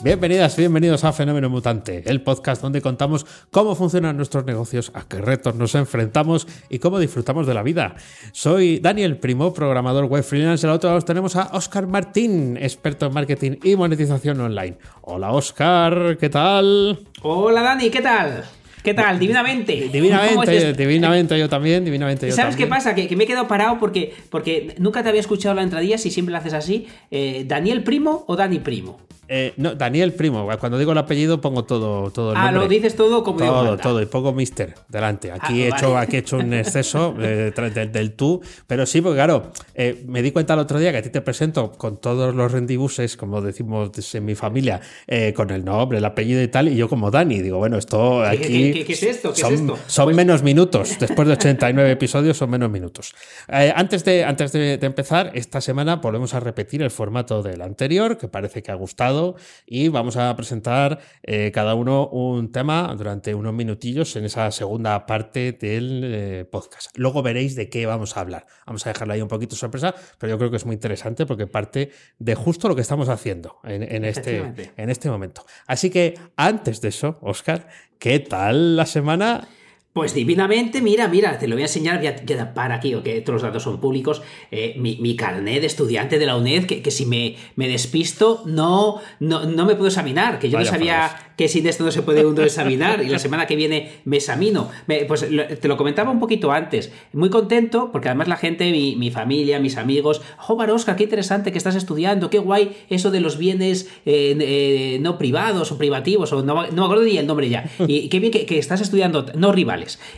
Bienvenidas, bienvenidos a Fenómeno Mutante, el podcast donde contamos cómo funcionan nuestros negocios, a qué retos nos enfrentamos y cómo disfrutamos de la vida. Soy Daniel Primo, programador web freelance. Al otro lado tenemos a Oscar Martín, experto en marketing y monetización online. Hola Oscar, ¿qué tal? Hola Dani, ¿qué tal? ¿Qué tal? Divinamente. Divinamente, divinamente yo también, divinamente yo ¿Sabes qué pasa? Que, me he quedado parado porque, porque nunca te había escuchado la entradilla, si siempre la haces así. Eh, ¿Daniel Primo o Dani Primo? Eh, no, Daniel Primo. Cuando digo el apellido pongo todo, todo el Ah, lo dices todo como Todo, todo. Y pongo Mister delante. Aquí, ah, he, hecho, aquí he hecho un exceso eh, del, tú. Pero sí, porque claro, eh, me di cuenta el otro día que a ti te presento con todos los rendibuses, como decimos en mi familia, con el nombre, el apellido y tal. Y yo como Dani. Digo, bueno, esto aquí... ¿Qué, es esto? ¿Qué son, es esto? son menos minutos. Después de 89 episodios son menos minutos. antes de, antes de, de empezar, esta semana volvemos a repetir el formato del anterior, que parece que ha gustado. Y vamos a presentar eh, cada uno un tema durante unos minutillos en esa segunda parte del eh, podcast. Luego veréis de qué vamos a hablar. Vamos a dejarla ahí un poquito sorpresa, pero yo creo que es muy interesante porque parte de justo lo que estamos haciendo en, este, en este momento. Así que antes de eso, Oscar, ¿qué tal la semana? Pues divinamente, mira, mira, te lo voy a enseñar, ya para aquí, que todos los datos son públicos, eh, mi, carnet de estudiante de la UNED, que, si me, me despisto no, no, no, me puedo examinar, que yo no sabía que sin esto no se puede uno examinar y la semana que viene me examino. pues te lo comentaba un poquito antes, muy contento porque además la gente, mi, familia, mis amigos, joder Oscar, qué interesante que estás estudiando, qué guay eso de los bienes eh, eh, no privados o privativos, o no, no me acuerdo ni el nombre ya, y qué bien que, estás estudiando, no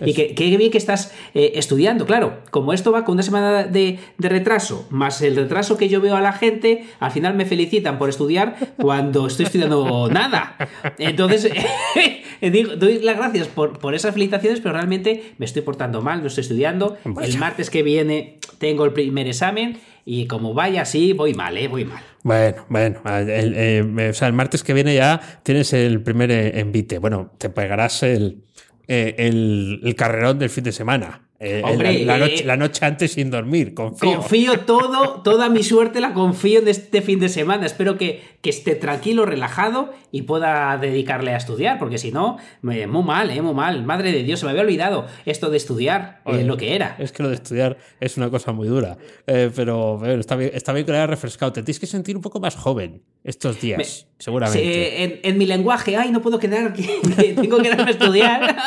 y qué bien que estás eh, estudiando, claro, como esto va con una semana de, de retraso, más el retraso que yo veo a la gente, al final me felicitan por estudiar cuando estoy estudiando nada. Entonces, digo, doy las gracias por, por, esas felicitaciones, pero realmente me estoy portando mal, no estoy estudiando. El martes que viene tengo el primer examen y como vaya así, voy mal, ¿eh? Voy mal. Bueno, bueno, el, eh, o sea, el martes que viene ya tienes el primer eh, envite. Bueno, te pegarás el, eh, el, el carrerón del fin de semana. Eh, eh, la, noche, antes sin dormir, confío. Confío todo, toda mi suerte la confío en este fin de semana. Espero que, que esté tranquilo, relajado y pueda dedicarle a estudiar, porque si no, muy mal, eh, muy mal. Madre de Dios, se me había olvidado esto de estudiar, lo que era. Es que lo de estudiar es una cosa muy dura, pero está, bien, está bien que lo hayas refrescado. Te tienes que sentir un poco más joven estos días, seguramente. en, mi lenguaje, ay, no puedo quedar, tengo que quedarme a estudiar.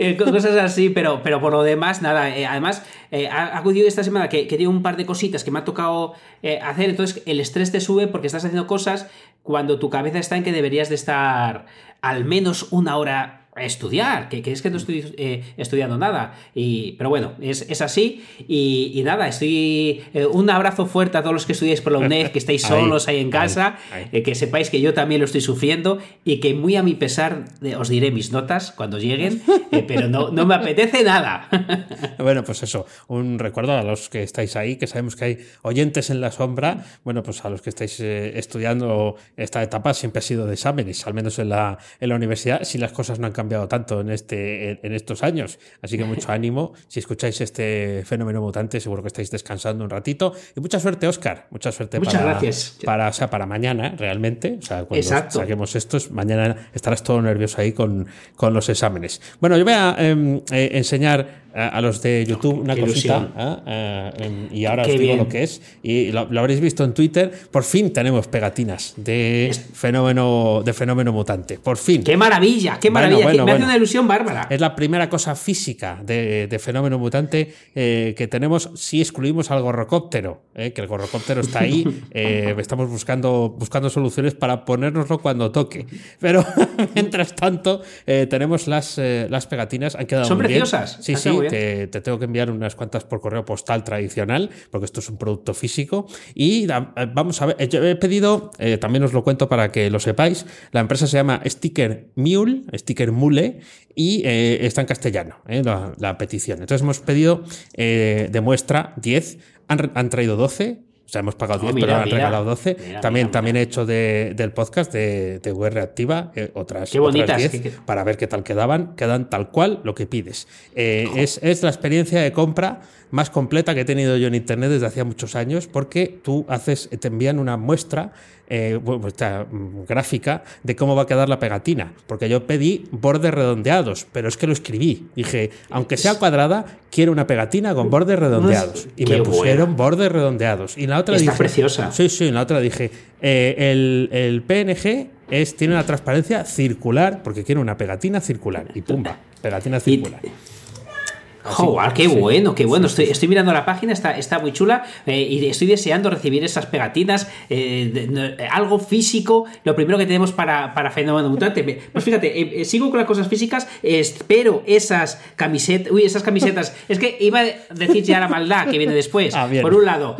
Eh, cosas así, pero, pero por lo demás, nada. Eh, además, eh, ha acudido esta semana que, que un par de cositas que me ha tocado hacer, entonces el estrés te sube porque estás haciendo cosas cuando tu cabeza está en que deberías de estar al menos una hora estudiar, que, es que no estoy eh, estudiando nada. Y, pero bueno, es, así. Y, nada, estoy. Eh, un abrazo fuerte a todos los que estudiáis por la UNED, que estáis solos ahí en casa, eh, que sepáis que yo también lo estoy sufriendo y que muy a mi pesar os diré mis notas cuando lleguen, pero no, no me apetece nada. bueno, pues eso, un recuerdo a los que estáis ahí, que sabemos que hay oyentes en la sombra. Bueno, pues a los que estáis estudiando esta etapa siempre ha sido de exámenes, al menos en la, en la universidad, si las cosas no han cambiado cambiado tanto en, este, en estos años. Así que mucho ánimo. Si escucháis este fenómeno mutante, seguro que estáis descansando un ratito. Y mucha suerte, Oscar. Mucha suerte Muchas para, gracias. Para, o sea, para mañana, realmente. O sea, cuando saquemos estos, mañana estarás todo nervioso ahí con, con los exámenes. Bueno, yo voy a em, eh, enseñar a los de YouTube una cosita. ¿ah? Eh, y ahora os digo lo que es. Y lo, habréis visto en Twitter. Por fin tenemos pegatinas de fenómeno, de fenómeno mutante. Por fin. ¡Qué maravilla! ¡Qué maravilla! Me hace una ilusión bárbara. Es la primera cosa física de, fenómeno mutante eh, que tenemos si excluimos al gorrocóptero. Eh, que el gorrocóptero está ahí. estamos buscando, buscando soluciones para ponérnoslo cuando toque. Pero mientras tanto, tenemos las, las pegatinas. Han quedado Son muy preciosas. Sí, sí te tengo que enviar unas cuantas por correo postal tradicional, porque esto es un producto físico. Y vamos a ver, yo he pedido, eh, también os lo cuento para que lo sepáis, la empresa se llama Sticker Mule, Sticker Mule, y eh, está en castellano eh, la, petición. Entonces hemos pedido de muestra 10, han, han traído 12 o sea, hemos pagado 10, pero han regalado 12. también, también he hecho del podcast de, de UR Activa eh, otras, qué bonitas, 10 para ver qué tal quedaban. Quedan tal cual lo que pides. Eh, es, es, la experiencia de compra más completa que he tenido yo en Internet desde hacía muchos años, porque tú haces, te envían una muestra eh, esta mm, gráfica de cómo va a quedar la pegatina. Porque yo pedí bordes redondeados, pero es que lo escribí. Dije, aunque sea cuadrada, quiero una pegatina con bordes redondeados. Y me pusieron bordes redondeados. Y la otra Está preciosa. Sí, sí, en la otra dije, eh, el, el, PNG es, tiene una transparencia circular, porque quiero una pegatina circular. Y pumba, pegatina circular. Oh, qué bueno, qué bueno. Estoy, estoy mirando la página, está, está muy chula eh, y estoy deseando recibir esas pegatinas, eh, algo físico. Lo primero que tenemos para, para Fenómeno Mutante. Pues fíjate, eh, sigo con las cosas físicas, espero esas camisetas. Uy, esas camisetas. Es que iba a decir ya la maldad que viene después. Ah, Por un lado,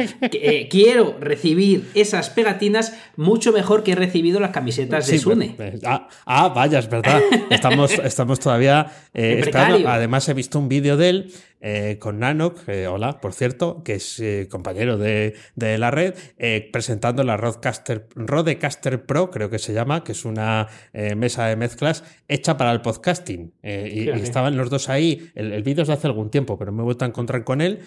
quiero recibir esas pegatinas mucho mejor que he recibido las camisetas de Sune. Ah, ah, vaya, es verdad. Estamos, estamos todavía. Además, he visto un vídeo de Israel eh, con Nanok, hola, por cierto, que es eh, compañero de, la red, eh, presentando la Rodecaster, Rodecaster Pro, creo que se llama, que es una mesa de mezclas hecha para el podcasting. Y, estaban los dos ahí, el, vídeo es de hace algún tiempo, pero me he vuelto a encontrar con él,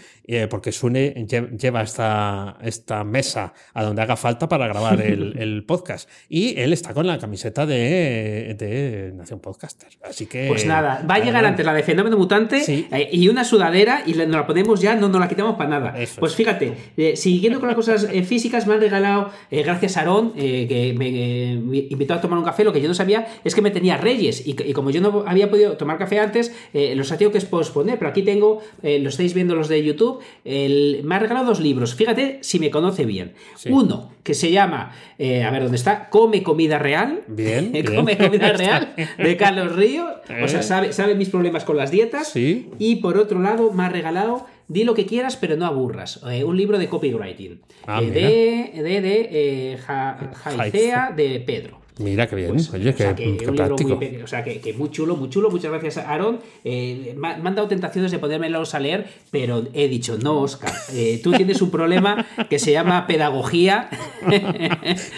porque Sune lleva esta, esta mesa a donde haga falta para grabar el, podcast. Y él está con la camiseta de, Nación Podcaster. Así que. Pues nada, va a llegar antes la de Fenómeno Mutante y una sudadera y nos la ponemos ya, no nos la quitamos para nada. Pues fíjate, eh, siguiendo con las cosas eh, físicas, me han regalado, eh, gracias a Aarón, que me, invitó a tomar un café, lo que yo no sabía es que me tenía Reyes y, como yo no había podido tomar café antes, los ha tenido que posponer, pero aquí tengo, lo estáis viendo los de YouTube, me ha regalado dos libros, fíjate si me conoce bien. Uno, que se llama, a ver dónde está, Come Comida Real. Bien. Come Comida Real, de Carlos Río. O sea, sabe, sabe mis problemas con las dietas. Sí. Y por otro lado, ha regalado Di lo que quieras, pero no aburras. Eh, un libro de copywriting. Ah, eh, de, de, de eh, Jaicea de Pedro. Mira qué bien, pues, oye, qué, práctico. Muy, o sea, que, muy chulo, muy chulo. Muchas gracias, Aaron. Eh, me, han dado tentaciones de podérmelos a leer, pero he dicho, no, Oscar, eh, tú tienes un problema que se llama pedagogía.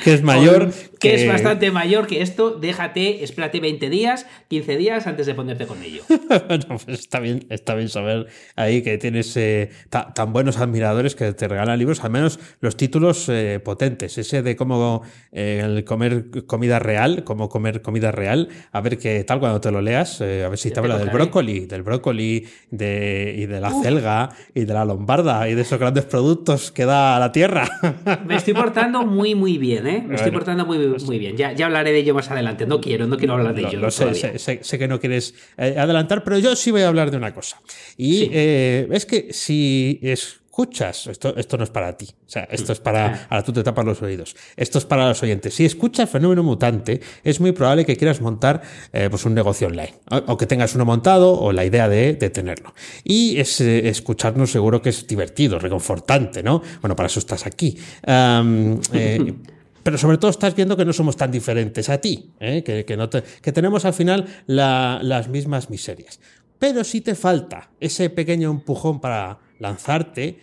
que es mayor. que... es bastante mayor que esto. Déjate, espérate 20 días, 15 días antes de ponerte con ello. pues está bien, está bien saber ahí que tienes eh, tan buenos admiradores que te regalan libros, al menos los títulos potentes. Ese de cómo el comer comida real, cómo comer comida real, a ver qué tal cuando te lo leas, eh, a ver si te habla del brócoli, del brócoli de, y de la celga y de la lombarda y de esos grandes productos que da la tierra. Me estoy portando muy, muy bien, ¿eh? Me estoy portando muy, muy bien. Ya, ya hablaré de ello más adelante. No quiero, no quiero hablar de ello. sé, sé, que no quieres eh, adelantar, pero yo sí voy a hablar de una cosa. Y eh, es que si es escuchas, esto, esto no es para ti. O sea, esto es para. Ahora tú te tapas los oídos. Esto es para los oyentes. Si escuchas Fenómeno Mutante, es muy probable que quieras montar eh, pues un negocio online. O, que tengas uno montado o la idea de, tenerlo. Y es, eh, escucharnos seguro que es divertido, reconfortante, ¿no? Bueno, para eso estás aquí. Eh, pero sobre todo estás viendo que no somos tan diferentes a ti, que, no que tenemos al final las mismas miserias. Pero si te falta ese pequeño empujón para lanzarte,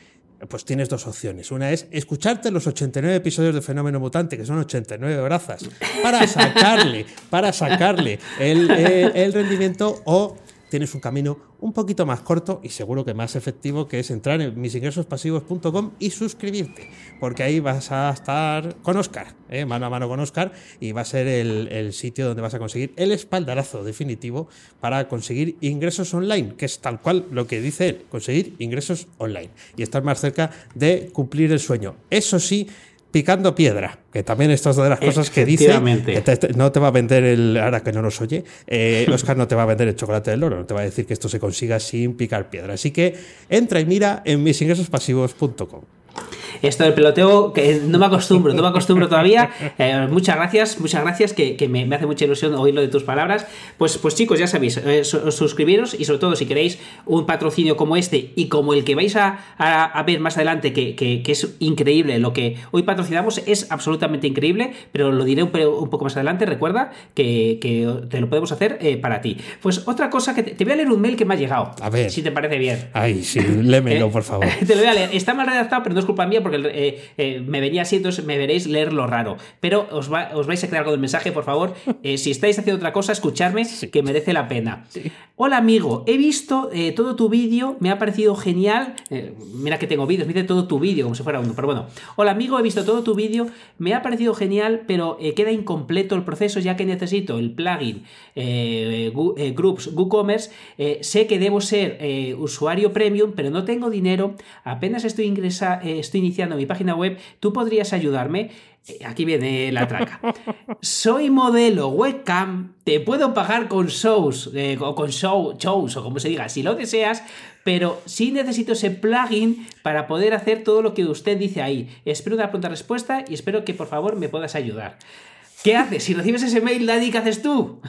pues tienes dos opciones. Una es escucharte los 89 episodios de Fenómeno Mutante, que son 89 brazas, para sacarle, para sacarle el, el rendimiento o tienes un camino un poquito más corto y seguro que más efectivo, que es entrar en misingresospasivos.com y suscribirte, porque ahí vas a estar con Oscar, ¿eh? mano a mano con Oscar, y va a ser el, sitio donde vas a conseguir el espaldarazo definitivo para conseguir ingresos online, que es tal cual lo que dice él, conseguir ingresos online y estar más cerca de cumplir el sueño. Eso sí, picando piedra, que también esto es de las cosas que dice. Que no te va a vender el. Ahora que no nos oye, eh, Oscar no te va a vender el chocolate del oro, no te va a decir que esto se consiga sin picar piedra. Así que entra y mira en misingresospasivos.com. esto del peloteo, que no me acostumbro, no me acostumbro todavía. Eh, muchas gracias, muchas gracias, que, me, hace mucha ilusión oírlo de tus palabras. Pues, pues chicos, ya sabéis, eh, suscribiros y sobre todo si queréis un patrocinio como este y como el que vais a, ver más adelante, que, es increíble, lo que hoy patrocinamos es absolutamente increíble, pero lo diré un, poco más adelante, recuerda que, te lo podemos hacer eh, para ti. Pues otra cosa que te, voy a leer un mail que me ha llegado. A ver. Si te parece bien. Ay, sí, lémelo, por favor. te lo voy a leer. Está mal redactado, pero no es culpa mía porque me venía así, entonces me veréis leerlo raro. Pero os, os vais a quedar con el mensaje, por favor. Eh, si estáis haciendo otra cosa, escucharme, que merece la pena. Hola amigo, he visto eh, todo tu vídeo, me ha parecido genial. Eh, mira que tengo vídeos, me dice todo tu vídeo, como si fuera uno, pero bueno. Hola amigo, he visto todo tu vídeo, me ha parecido genial, pero queda incompleto el proceso ya que necesito el plugin Groups WooCommerce. sé que debo ser usuario premium, pero no tengo dinero, apenas estoy, ingresa, estoy iniciando mi página web. ¿Tú podrías ayudarme? Eh, aquí viene la traca. Soy modelo webcam, te puedo pagar con shows, eh, o con show, shows, o como se diga, si lo deseas, pero sí necesito ese plugin para poder hacer todo lo que usted dice ahí. Espero una pronta respuesta y espero que por favor me puedas ayudar. ¿Qué haces? Si recibes ese mail, Daddy, ¿qué haces tú?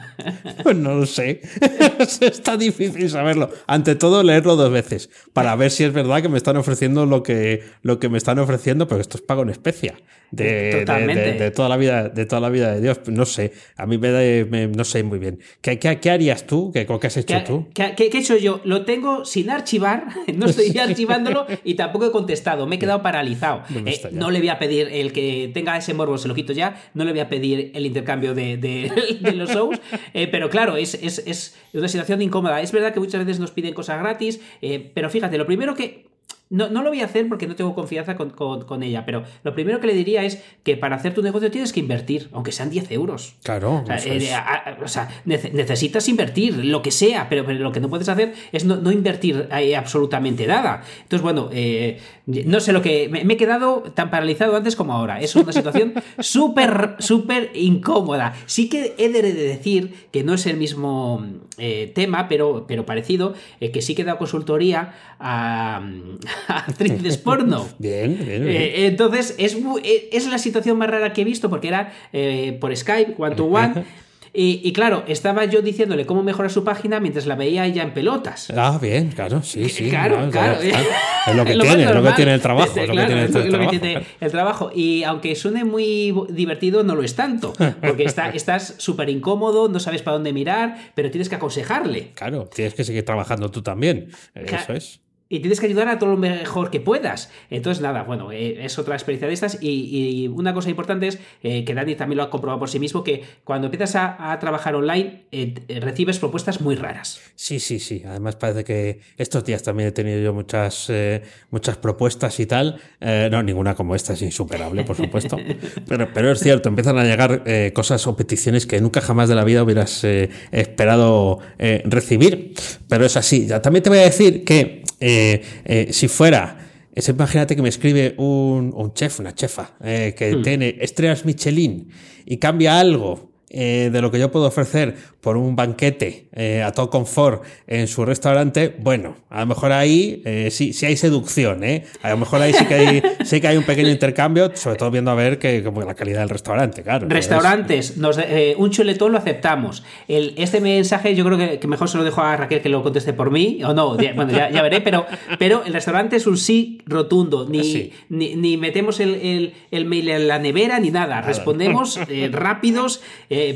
Pues no lo sé. Está difícil saberlo. Ante todo, leerlo dos veces para ver si es verdad que me están ofreciendo lo que, lo que me están ofreciendo, pero esto es pago en especia. De, de, toda la vida de toda la vida de Dios. No sé a mí me, no sé muy bien. ¿Qué, qué, harías tú ¿Qué, ¿Qué, has hecho tú ¿qué, ¿qué, he hecho yo? lo tengo sin archivar no estoy archivándolo y tampoco he contestado. Me he quedado paralizado. Eh, no le voy a pedir el que tenga ese morbo se lo quito ya. No le voy a pedir el intercambio de, los shows, eh, pero claro, es, es, una situación incómoda. Es verdad que muchas veces nos piden cosas gratis, eh, pero fíjate, lo primero que no, no, lo voy a hacer porque no tengo confianza con, ella, pero lo primero que le diría es que para hacer tu negocio tienes que invertir, aunque sean 10 euros. Claro. O sea, eh, necesitas invertir, lo que sea, pero, lo que no puedes hacer es no, invertir absolutamente nada. Entonces, bueno, eh, no sé lo que... Me, he quedado tan paralizado antes como ahora. Es una situación súper, súper incómoda. Sí que he de decir que no es el mismo eh, tema, pero, pero parecido, que sí que he dado consultoría a actrices porno. Bien, bien. Eh, entonces, es, eh, es la situación más rara que he visto porque era eh, por Skype, one to one. Y, claro, estaba yo diciéndole cómo mejorar su página mientras la veía ella en pelotas. Ah, bien, claro, sí, sí. Claro, claro. Es lo que tiene, es lo que tiene el trabajo. lo que tiene el, trabajo. Y aunque suene muy divertido, no lo es tanto. Porque está, estás súper incómodo, no sabes para dónde mirar, pero tienes que aconsejarle. Claro, tienes que seguir trabajando tú también. Eso es y tienes que ayudar a todo lo mejor que puedas. Entonces, nada, bueno, eh, es otra experiencia de estas. Y, una cosa importante es eh, que Dani también lo ha comprobado por sí mismo: que cuando empiezas a, trabajar online, eh, recibes propuestas muy raras. Sí, sí, sí. Además, parece que estos días también he tenido yo muchas, muchas propuestas y tal. no, ninguna como esta es insuperable, por supuesto. pero, pero es cierto, empiezan a llegar cosas o peticiones que nunca jamás de la vida hubieras esperado recibir. Pero es así. Ya, también te voy a decir que eh, eh, si fuera, es, imagínate que me escribe un, un chef, una chefa, eh, que hmm. tiene estrellas Michelin y cambia algo de lo que yo puedo ofrecer por un banquete eh, a todo confort en su restaurante, bueno, a lo mejor ahí eh, sí, sí hay seducción, ¿eh? A lo mejor ahí sí que hay, sí que hay un pequeño intercambio, sobre todo viendo a ver que, como la calidad del restaurante, claro. Restaurantes, nos, eh, un chuletón lo aceptamos. El, este mensaje yo creo que, mejor se lo dejo a Raquel que lo conteste por mí, o no, bueno, ya, veré, pero, pero el restaurante es un sí rotundo, ni, ni, metemos el, el, mail en la nevera ni nada, respondemos rápidos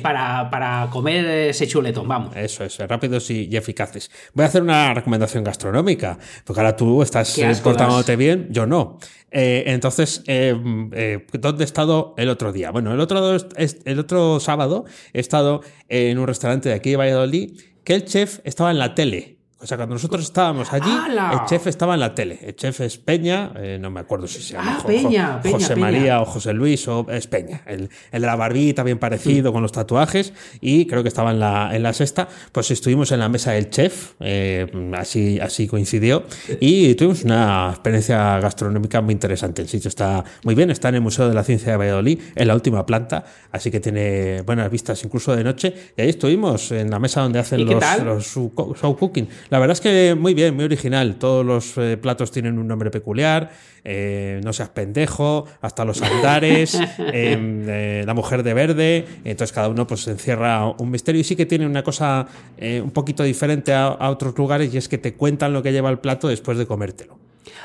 para, para comer ese chuletón, vamos. Eso es, rápidos y, eficaces. Voy a hacer una recomendación gastronómica, porque ahora tú estás portándote bien, yo no. Eh, entonces, eh, eh, ¿dónde he estado el otro día? Bueno, el otro, el otro sábado he estado en un restaurante de aquí de Valladolid que el chef estaba en la tele. O sea, cuando nosotros estábamos allí, el chef estaba en la tele. El chef es Peña, eh, no me acuerdo si se llama ah, José María o José Luis, o es Peña. El, de la barbita, bien parecido, con los tatuajes, y creo que estaba en la, en la sexta. Pues estuvimos en la mesa del chef, eh, así, así coincidió, y tuvimos una experiencia gastronómica muy interesante. El sitio está muy bien, está en el Museo de la Ciencia de Valladolid, en la última planta, así que tiene buenas vistas incluso de noche. Y ahí estuvimos en la mesa donde hacen los, los show cooking La verdad es que muy bien, muy original. Todos los eh, platos tienen un nombre peculiar. no seas pendejo, hasta los andares, em, la mujer de verde. Entonces cada uno pues encierra un misterio y sí que tiene una cosa un poquito diferente a, a otros lugares y es que te cuentan lo que lleva el plato después de comértelo.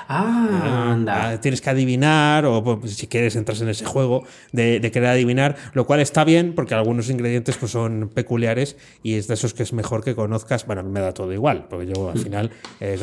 Ah, anda. Ah, tienes que adivinar, o pues, si quieres entras en ese juego de, querer adivinar, lo cual está bien porque algunos ingredientes pues, son peculiares y es de esos que es mejor que conozcas. Bueno, me da todo igual, porque yo al final eh,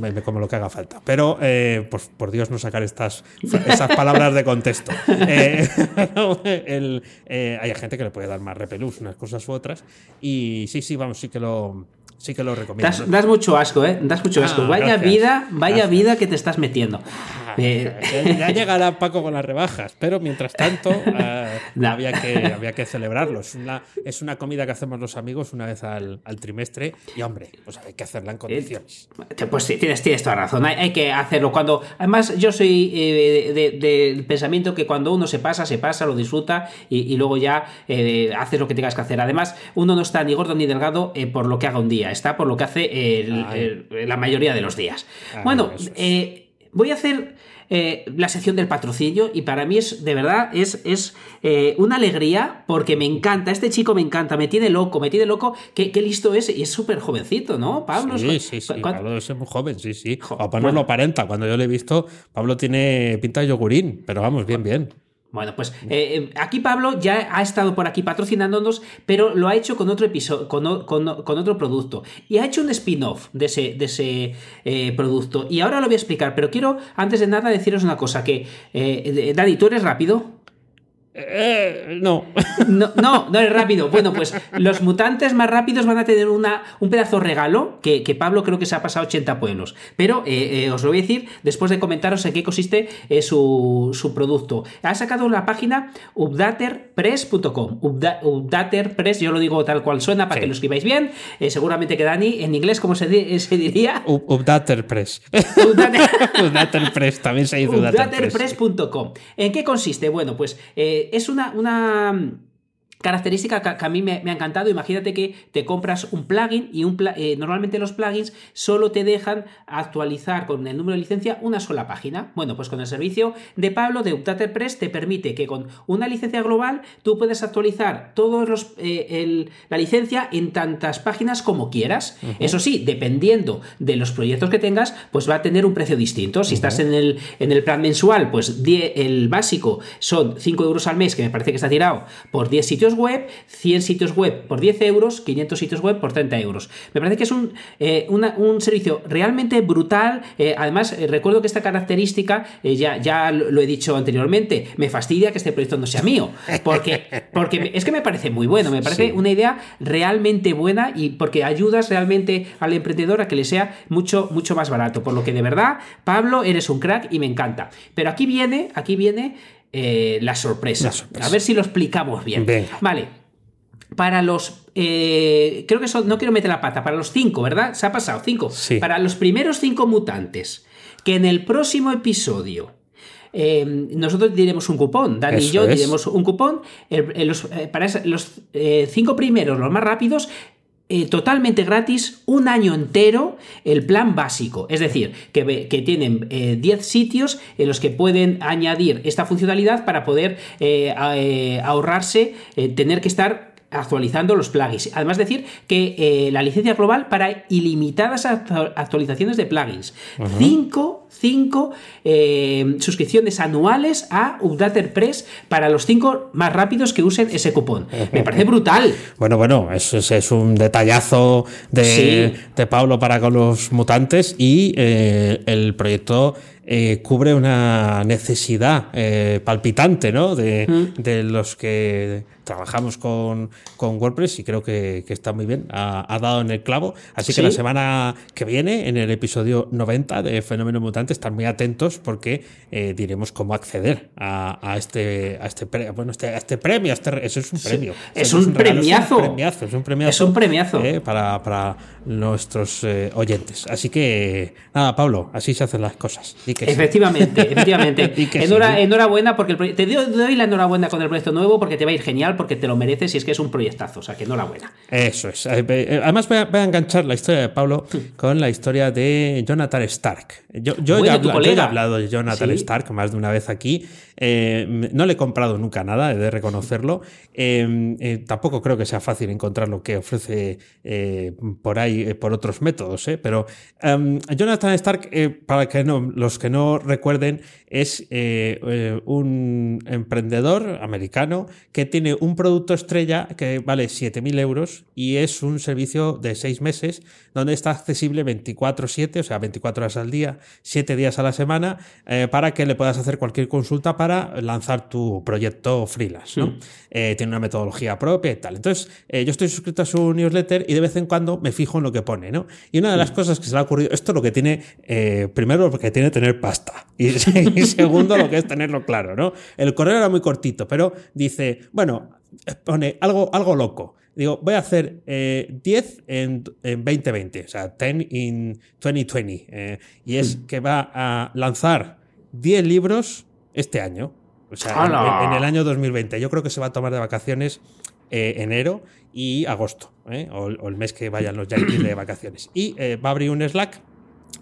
me, como lo que haga falta. Pero, eh, pues, por Dios, no sacar estas esas palabras de contexto. Eh, hay gente que le puede dar más repelús unas cosas u otras. Y sí, sí, vamos, sí que lo sí que lo recomiendo. Das, mucho asco, ¿eh? Das mucho asco. Ah, vaya vida, vaya vida que te estás metiendo. Ah, eh, ya llegará Paco con las rebajas, pero mientras tanto eh, había, que, había que celebrarlo. Es una, es una comida que hacemos los amigos una vez al, trimestre y, hombre, pues hay que hacerla en condiciones. Pues sí, tienes, tienes toda razón. Hay, que hacerlo cuando... Además, yo soy del pensamiento que cuando uno se pasa, se pasa, lo disfruta y, luego ya haces lo que tengas que hacer. Además, uno no está ni gordo ni delgado por lo que haga un día está por lo que hace la mayoría de los días. bueno, eh, voy a hacer eh, la sección del patrocinio y para mí es, de verdad, es, es eh, una alegría porque me encanta, este chico me encanta, me tiene loco, me tiene loco, qué, listo es y es súper jovencito, ¿no, Pablo? Sí, sí, sí, Pablo es muy joven, sí, sí. Papá no lo aparenta, cuando yo le he visto, Pablo tiene pinta de yogurín, pero vamos, bien, bien. Bueno, pues eh, eh, aquí Pablo ya ha estado por aquí patrocinándonos, pero lo ha hecho con otro episodio, con, otro producto. Y ha hecho un spin-off de ese, de ese eh, producto. Y ahora lo voy a explicar, pero quiero, antes de nada, deciros una cosa: que Dani, ¿tú eres rápido? Eh, no. no. No, no es rápido. Bueno, pues los mutantes más rápidos van a tener una, un pedazo regalo que, Pablo creo que se ha pasado 80 pueblos. Pero eh, eh, os lo voy a decir después de comentaros en qué consiste su, su, producto. Ha sacado una página updaterpress.com. Updaterpress, yo lo digo tal cual suena para que lo escribáis bien. seguramente que Dani, en inglés, ¿cómo se, diría? Updaterpress. Updaterpress, también se dice Updaterpress.com. ¿En qué consiste? Bueno, pues es una, una Característica que a mí me, ha encantado, imagínate que te compras un plugin y un eh, normalmente los plugins solo te dejan actualizar con el número de licencia una sola página. Bueno, pues con el servicio de Pablo de UpdaterPress te permite que con una licencia global tú puedes actualizar todos los, eh, la licencia en tantas páginas como quieras. Eso sí, dependiendo de los proyectos que tengas, pues va a tener un precio distinto. Si estás en el, en el plan mensual, pues el básico son 5 euros al mes, que me parece que está tirado por 10 sitios web, 100 sitios web por 10 euros, 500 sitios web por 30 euros. Me parece que es un, eh, un servicio realmente brutal. Eh, además, eh, recuerdo que esta característica, ya, ya lo he dicho anteriormente, me fastidia que este proyecto no sea mío, porque, porque es que me parece muy bueno, me parece una idea realmente buena y porque ayudas realmente al emprendedor a que le sea mucho, mucho más barato. Por lo que de verdad, Pablo, eres un crack y me encanta. Pero aquí viene, aquí viene eh, la, sorpresa. A ver si lo explicamos bien. Vale. Para los. Eh, creo que son. No quiero meter la pata. Para los cinco, ¿verdad? Se ha pasado. Cinco. Para los primeros cinco mutantes. Que en el próximo episodio. Eh, nosotros diremos un cupón, Dani y yo diremos un cupón. para los cinco primeros, los más rápidos, eh, totalmente gratis un año entero el plan básico. Es decir, que, que tienen 10 eh, sitios en los que pueden añadir esta funcionalidad para poder eh, ahorrarse tener que estar actualizando los plugins. Además decir que la licencia global para ilimitadas actualizaciones de plugins. 5 cinco eh, suscripciones anuales a Updater Press para los cinco más rápidos que usen ese cupón. Me parece brutal. Bueno, bueno, eso es, un detallazo de, de, Pablo para con los mutantes y eh, el proyecto eh, cubre una necesidad palpitante ¿no? de, de los que trabajamos con, con WordPress y creo que, está muy bien, ha, dado en el clavo. Así que la semana que viene, en el episodio 90 de Fenómeno Mutante, están muy atentos porque eh, diremos cómo acceder a, este, a este, bueno, este, este premio. Este, eso es un premio. Es, un, premiazo. Es un premiazo. Es un premiazo. Eh, para, para, nuestros eh, oyentes. Así que, nada, Pablo, así se hacen las cosas. Efectivamente, efectivamente. enhorabuena porque te doy la enhorabuena con el proyecto nuevo porque te va a ir genial porque te lo mereces y es que es un, proyectazo, o sea que enhorabuena. Eso es. Además, voy a, enganchar la historia de Pablo con la historia de Jonathan Stark. Yo, yo, ya, he hablado de Jonathan Stark más de una vez aquí. No le he comprado nunca nada, he de reconocerlo. tampoco creo que sea fácil encontrar lo que ofrece por ahí, por otros métodos, pero em, Jonathan Stark, para que no, los que no recuerden, es un emprendedor americano que tiene un producto estrella que vale 7.000 euros y es un servicio de 6 meses donde está accesible 24/7, o sea, 24 horas al día, 7 días a la semana, eh, para que le puedas hacer cualquier consulta para lanzar tu proyecto freelance. ¿no? Eh, tiene una metodología propia y tal. Entonces, eh, yo estoy suscrito a su newsletter y de vez en cuando me fijo en lo que pone. ¿no? Y una de las cosas que se le ha ocurrido, esto es lo que tiene, primero, lo que tiene tener pasta y, y segundo, lo que es tenerlo claro. ¿no? El correo era muy cortito, pero dice, bueno, pone algo, algo loco. Digo, voy a hacer 10 eh, en, en, 2020, o sea, 10 in 2020. Eh, y es que va a lanzar 10 libros este año. O sea, en, el año 2020. Yo creo que se va a tomar de vacaciones eh, enero y agosto, o, el mes que vayan los yankees de vacaciones. Y va a abrir un Slack,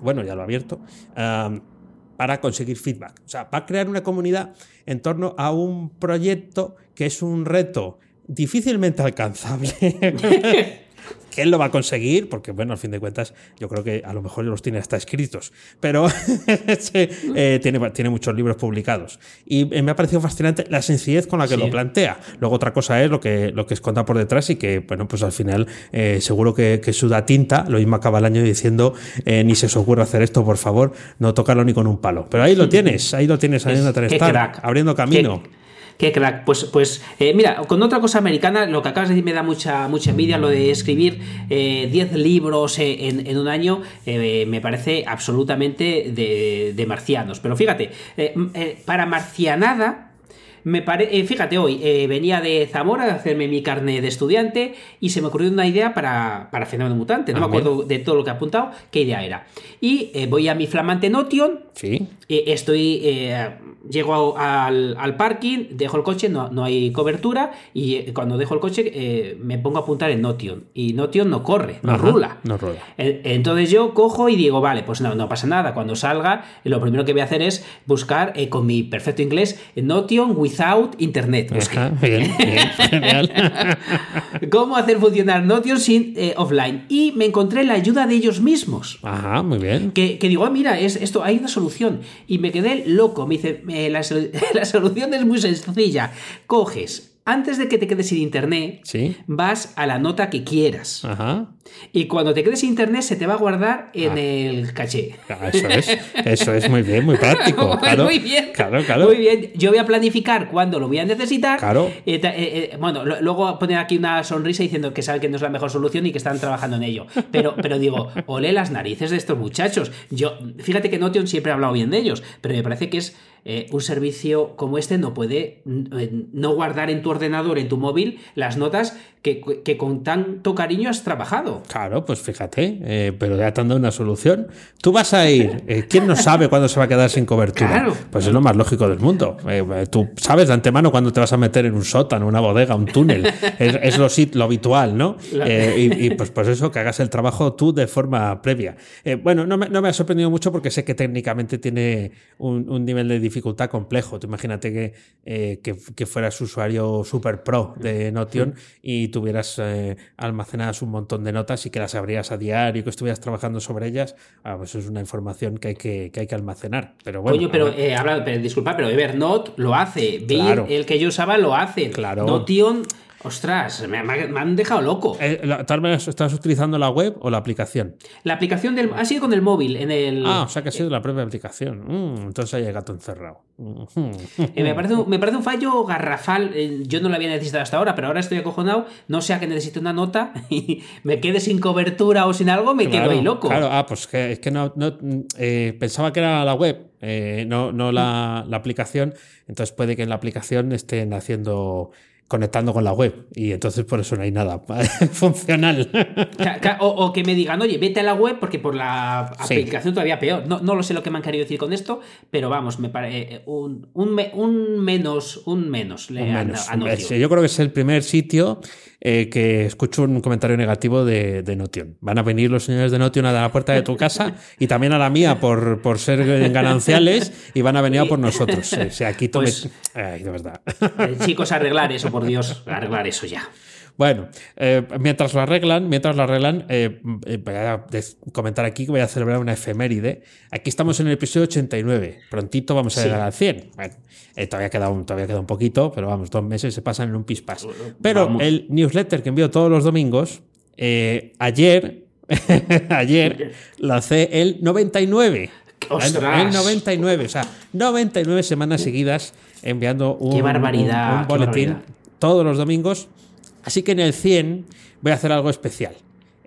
bueno, ya lo ha abierto, para conseguir feedback. O sea, va a crear una comunidad en torno a un proyecto que es un reto difícilmente alcanzable. que él lo va a conseguir, porque bueno, al fin de cuentas, yo creo que a lo mejor los tiene hasta escritos, pero eh, tiene, tiene muchos libros publicados. Y eh, me ha parecido fascinante la sencillez con la que lo plantea. Luego otra cosa es lo que, lo que esconda por detrás y que, bueno, pues al final eh, seguro que, que, suda tinta, lo mismo acaba el año diciendo, ni se os ocurre hacer esto, por favor, no tocarlo ni con un palo. Pero ahí lo tienes, ahí lo tienes, ahí abriendo camino. Qué crack. Pues, pues eh, mira, con otra cosa americana, lo que acabas de decir me da mucha, mucha envidia, lo de escribir 10 eh, libros eh, en, un año, me parece absolutamente de, de marcianos. Pero fíjate, para marcianada me eh, fíjate, hoy eh, venía de Zamora de hacerme mi carne de estudiante y se me ocurrió una idea para, para Fenómeno Mutante. No ah, me acuerdo de todo lo que he apuntado, qué idea era. Y eh, voy a mi flamante Notion. Sí. estoy. llego al, al, parking, dejo el coche, no, no hay cobertura. Y cuando dejo el coche, me pongo a apuntar en Notion. Y Notion no corre, no rula. No rula. Entonces yo cojo y digo, vale, pues no, no pasa nada. Cuando salga, lo primero que voy a hacer es buscar con mi perfecto inglés Notion with without internet. ¿Cómo hacer funcionar Notion sin eh, offline? Y me encontré la ayuda de ellos mismos. Ajá, muy bien. Que, digo, ah, mira, es, esto, hay una solución. Y me quedé loco. Me dice, la, la solución es muy sencilla. Coges antes de que te quedes sin internet, vas a la nota que quieras. Y cuando te quedes sin internet, se te va a guardar en ah. el caché. Ah, eso es, eso es muy bien, muy práctico. Claro, muy bien. Claro, claro. Muy bien. Yo voy a planificar cuándo lo voy a necesitar. Claro. Eh, eh, eh, bueno, luego poner aquí una sonrisa diciendo que saben que no es la mejor solución y que están trabajando en ello. Pero, pero digo, ole las narices de estos muchachos. Yo, fíjate que Notion siempre ha hablado bien de ellos, pero me parece que es eh, un servicio como este no puede eh, no guardar en tu ordenador, en tu móvil, las notas que, con tanto cariño has trabajado. Claro, pues fíjate, eh, pero ya te han dado una solución. Tú vas a ir, ¿quién no sabe cuándo se va a quedar sin cobertura? Pues es lo más lógico del mundo. tú sabes de antemano cuándo te vas a meter en un sótano, una bodega, un túnel. es, lo, lo, habitual, ¿no? Y, pues, pues eso, que hagas el trabajo tú de forma previa. bueno, no me, ha sorprendido mucho porque sé que técnicamente tiene un, un nivel de dificultad complejo. Tú imagínate eh, que, que, fueras usuario super pro de Notion y tuvieras eh, almacenadas un montón de notas y que las abrías a diario, que estuvieras trabajando sobre ellas. Ah, pues es una información que hay que, hay que almacear. Pero bueno. Coño, pero, eh, habla, disculpa, pero Evernote lo hace. Claro. el que yo usaba, lo hace. Claro. Notion Ostras, me, han dejado loco. Eh, ¿Tal vez estás utilizando la web o la aplicación? La aplicación del. Ha sido con el móvil. En el, ah, o sea que ha sido la propia aplicación. Mm, entonces hay gato encerrado. Eh, me, parece, me parece un fallo garrafal. Eh, yo no lo había necesitado hasta ahora, pero ahora estoy acojonado. No sea que necesite una nota y me quede sin cobertura o sin algo, me quedo ahí loco. Claro, ah, pues que, es que no. pensaba que era la web, no, no la, la aplicación. Entonces puede que en la aplicación estén haciendo conectando con la web y entonces por eso no hay nada funcional. O, que me digan, oye, vete a la web porque por la aplicación todavía peor. No, no lo sé lo que me han querido decir con esto, pero vamos, me parece eh, un, un, menos, un menos. Yo creo que es el primer sitio eh, que escucho un comentario negativo de, de, Notion. Van a venir los señores de Notion a la puerta de tu casa y también a la mía por, por ser gananciales y van a venir a por nosotros. O sea, aquí pues, Ay, de verdad. Eh, chicos, arreglar eso, por Dios, arreglar eso ya. Bueno, eh, mientras lo arreglan, mientras lo arreglan, eh, voy a comentar aquí que voy a celebrar una efeméride. Aquí estamos en el episodio 89. Prontito vamos a llegar al 100. Bueno, todavía, queda un, todavía queda un poquito, pero vamos, dos meses se pasan en un pispas. Pero el newsletter que envío todos los domingos, ayer, ayer lancé el 99. ¡Ostras! El 99, o sea, 99 semanas seguidas enviando un, barbaridad, boletín todos los domingos. Así que en el 100 voy a hacer algo especial.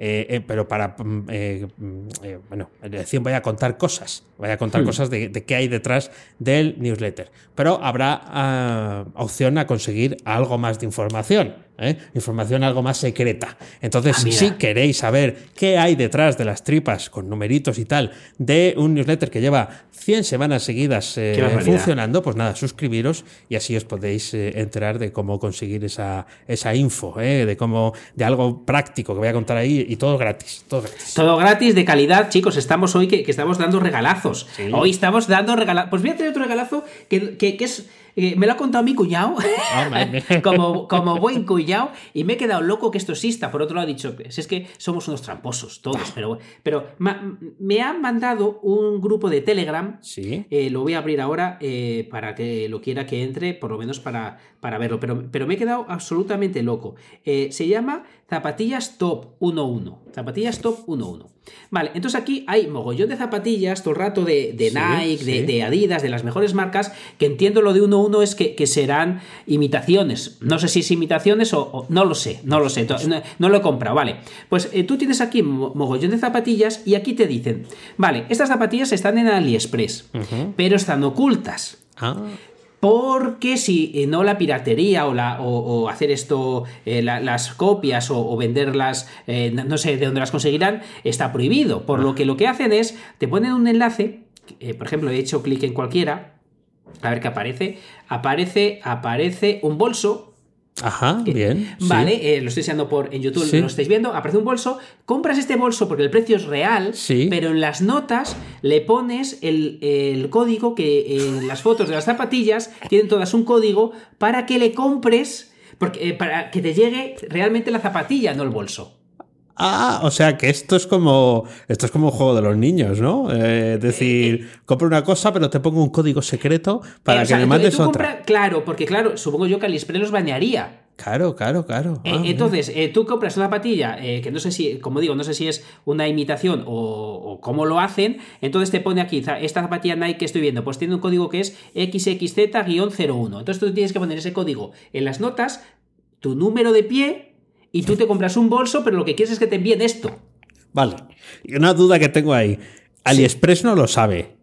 Eh, eh, pero para, mm, eh, mm, bueno, en el 100 voy a contar cosas, voy a contar hmm. cosas de, qué hay detrás del newsletter. Pero habrá ah, opción a conseguir algo más de información. ¿Eh? información algo más secreta. Entonces, ah, si queréis saber qué hay detrás de las tripas con numeritos y tal de un newsletter que lleva 100 semanas seguidas eh, funcionando, pues nada, suscribiros y así os podéis eh, enterar de cómo conseguir esa, esa info, de cómo, de algo práctico que voy a contar ahí y todo gratis. Todo gratis, todo gratis de calidad, chicos. Estamos hoy que, estamos dando regalazos. Hoy estamos dando regalazos. Pues voy a tener otro regalazo que, que es eh, me lo ha contado mi cuñado, ah, como, como buen cuñado, y me he quedado loco que esto exista. Por otro lado, he dicho, es que somos unos tramposos todos, pero, pero me han mandado un grupo de Telegram, ¿Sí? Eh, lo voy a abrir ahora eh, para que lo quiera que entre, por lo menos para, para verlo, pero, pero me he quedado absolutamente loco. se llama Zapatillas Top 11. Zapatillas Top 11. Vale, entonces aquí hay mogollón de zapatillas todo el rato de, Nike, De, Adidas, de las mejores marcas, que entiendo lo de 1-1 es que, serán imitaciones. No sé si es imitaciones o, no lo sé, no lo sé, no, lo he comprado, vale. Pues eh, tú tienes aquí mogollón de zapatillas y aquí te dicen, vale, estas zapatillas están en AliExpress, pero están ocultas. Ah. Porque si eh, no la piratería o, la, o, hacer esto, eh, las copias o, venderlas, eh, no sé de dónde las conseguirán, está prohibido. Por lo que lo que hacen es, te ponen un enlace, por ejemplo, he hecho clic en cualquiera, a ver qué aparece, aparece, aparece un bolso Ajá, bien. Vale, eh, lo estoy enseñando por en YouTube, lo estáis viendo, aparece un bolso, compras este bolso porque el precio es real, pero en las notas le pones el, código que en las fotos de las zapatillas tienen todas un código para que le compres, porque, eh, para que te llegue realmente la zapatilla, no el bolso. Ah, o sea que esto es como esto es como un juego de los niños, ¿no? Eh, es decir, compro una cosa, pero te pongo un código secreto para que me mandes otra. claro, porque claro, supongo yo que AliExpress los bañaría. Claro, claro, claro. Eh, ah, entonces, eh, tú compras una zapatilla que no sé si, como digo, no sé si es una imitación o, cómo lo hacen. Entonces te pone aquí, esta zapatilla Nike que estoy viendo, pues tiene un código que es XXZ-01. Entonces tú tienes que poner ese código en las notas, tu número de pie y tú te compras un bolso, pero lo que quieres es que te envíen esto. Vale. Y una duda que tengo ahí. AliExpress no lo sabe.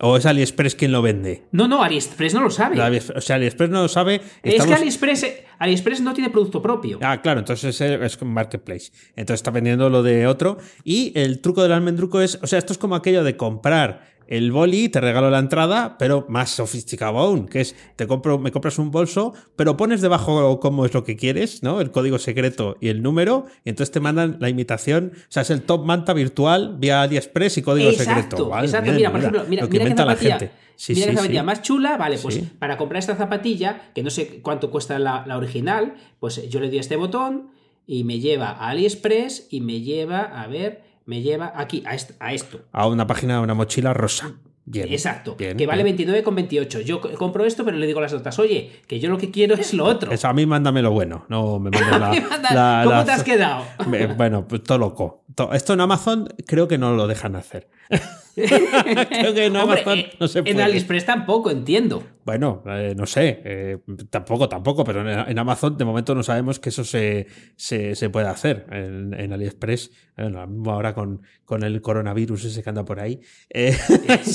¿O es AliExpress quien lo vende? No, no, AliExpress no lo sabe. O sea, AliExpress no lo sabe. Es que AliExpress, AliExpress no tiene producto propio. Ah, claro, entonces es un marketplace. Entonces está vendiendo lo de otro. Y el truco del almendruco es, o sea, esto es como aquello de comprar el boli, te regalo la entrada, pero más sofisticado aún, que es, te compro, me compras un bolso, pero pones debajo cómo es lo que quieres, ¿no? El código secreto y el número, y entonces te mandan la imitación, o sea, es el top manta virtual vía AliExpress y código secreto. exacto, mira, por ejemplo, mira, mira qué zapatilla, mira qué zapatilla más chula, vale, pues para comprar esta zapatilla, que no sé cuánto cuesta la, la original, pues yo le doy este botón y me lleva a AliExpress y me lleva, a ver, me lleva aquí, a, esto. A una página, una mochila rosa. Bien, Exacto, que vale 29,28. Yo compro esto, pero le digo a las otras, oye, que yo lo que quiero es lo otro. Eso, a mí mándame lo bueno, no me la, ¿Cómo te has quedado? bueno, pues todo loco. Esto en Amazon creo que no lo dejan hacer. Creo que en Amazon Hombre, no se en puede. AliExpress tampoco, entiendo. Bueno, eh, no sé, eh, tampoco, tampoco, pero en, en Amazon de momento no sabemos que eso se, se, se puede hacer. En, en AliExpress, bueno, ahora con, con el coronavirus ese que anda por ahí. eh,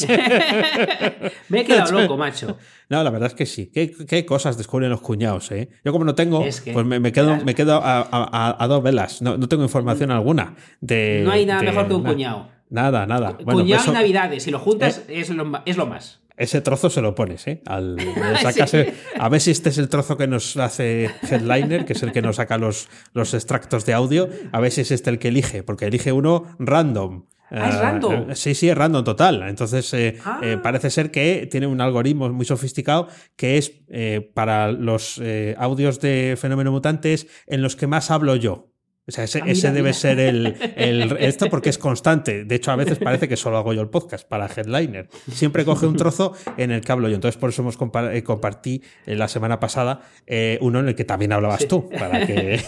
Me he quedado loco, macho. no, la verdad es que sí. ¿Qué, qué cosas descubren los cuñados? Eh? Yo como no tengo, Es que- pues me, me quedo, me quedo a, a- a- a dos velas. No, no tengo información alguna. De, No hay nada de mejor que un nada. cuñado. Nada, nada. Bueno, Cuñado eso- y Navidades, si lo juntas, es, lo, es lo más. Ese trozo se lo pones, ¿eh? Al, a ver si este es el trozo que nos hace Headliner, que es el que nos saca los, los extractos de audio. A ver si es este el que elige, porque elige uno random. Ah, es Eh, random. eh, sí, sí, es random total. Entonces, eh, Ah. eh, parece ser que tiene un algoritmo muy sofisticado que es eh, para los eh, audios de Fenómeno Mutantes en los que más hablo yo. O sea, ese, Ah, mira, ese debe mira. ser el, el- Esto porque es constante. De hecho, a veces parece que solo hago yo el podcast para Headliner. Siempre coge un trozo en el que hablo yo. Entonces, por eso hemos compa- eh, compartí eh, la semana pasada eh, uno en el que también hablabas Sí. tú. Para que.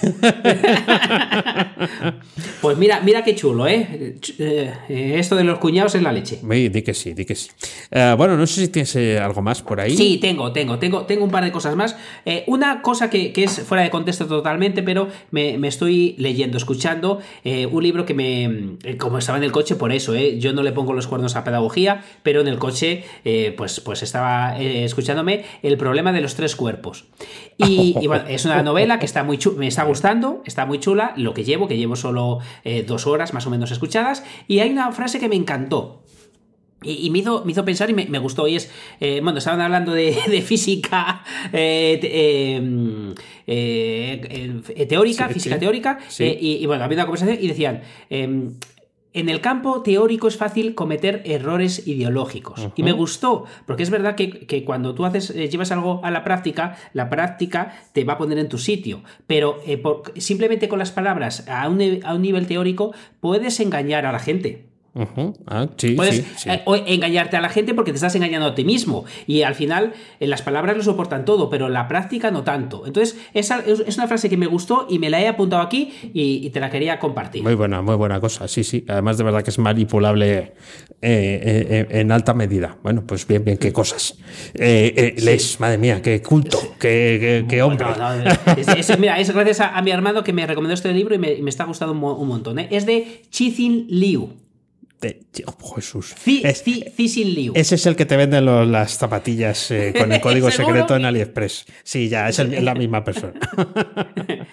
Pues mira, mira qué chulo, ¿eh? Eh, Esto de los cuñados es la leche. Sí, di que sí, di que sí. Bueno, no sé si tienes algo más por ahí. Sí, tengo, tengo, tengo, tengo un par de cosas más. Una cosa que, que es fuera de contexto totalmente, pero me, me estoy leyendo, escuchando eh, un libro que me. eh, Como estaba en el coche, por eso, eh, yo no le pongo los cuernos a pedagogía, pero en el coche, pues, pues estaba escuchándome El problema de los tres cuerpos. Y, bueno, es una novela que está muy me está gustando, está muy chula, lo que llevo, que llevo solo dos horas más o menos escuchadas, y hay una frase que me encantó. Y, y me, hizo, me hizo pensar y me, me gustó. Y es, eh, bueno, estaban hablando de, de física eh, eh, eh, teórica, Sí, física sí, teórica, sí. y, y bueno, había una conversación y decían... eh, en el campo teórico es fácil cometer errores ideológicos. Y me gustó, porque es verdad que, que cuando tú haces, eh, llevas algo a la práctica, la práctica te va a poner en tu sitio. Pero eh, por- simplemente con las palabras a un, a un nivel teórico puedes engañar a la gente. Ah, sí, Puedes sí, sí. eh, engañarte a la gente porque te estás engañando a ti mismo. Y al final, eh, las palabras lo soportan todo, pero la práctica no tanto. Entonces, esa es una frase que me gustó y me la he apuntado aquí y, y te la quería compartir. Muy buena, muy buena cosa, sí, sí. Además, de verdad que es manipulable eh, en alta medida. Bueno, pues bien, bien, qué cosas. Eh, lees, madre mía, qué culto, qué, qué- qué hombre. No, es- es- mira, es gracias a, a mi hermano que me recomendó este libro y me, está gustando un, un montón. Es de Chizin Liu. Oh, Jesús. Es- Liu. ese es el que te venden los- las zapatillas eh, con el código secreto en AliExpress. Sí, ya, es, el- es la misma persona.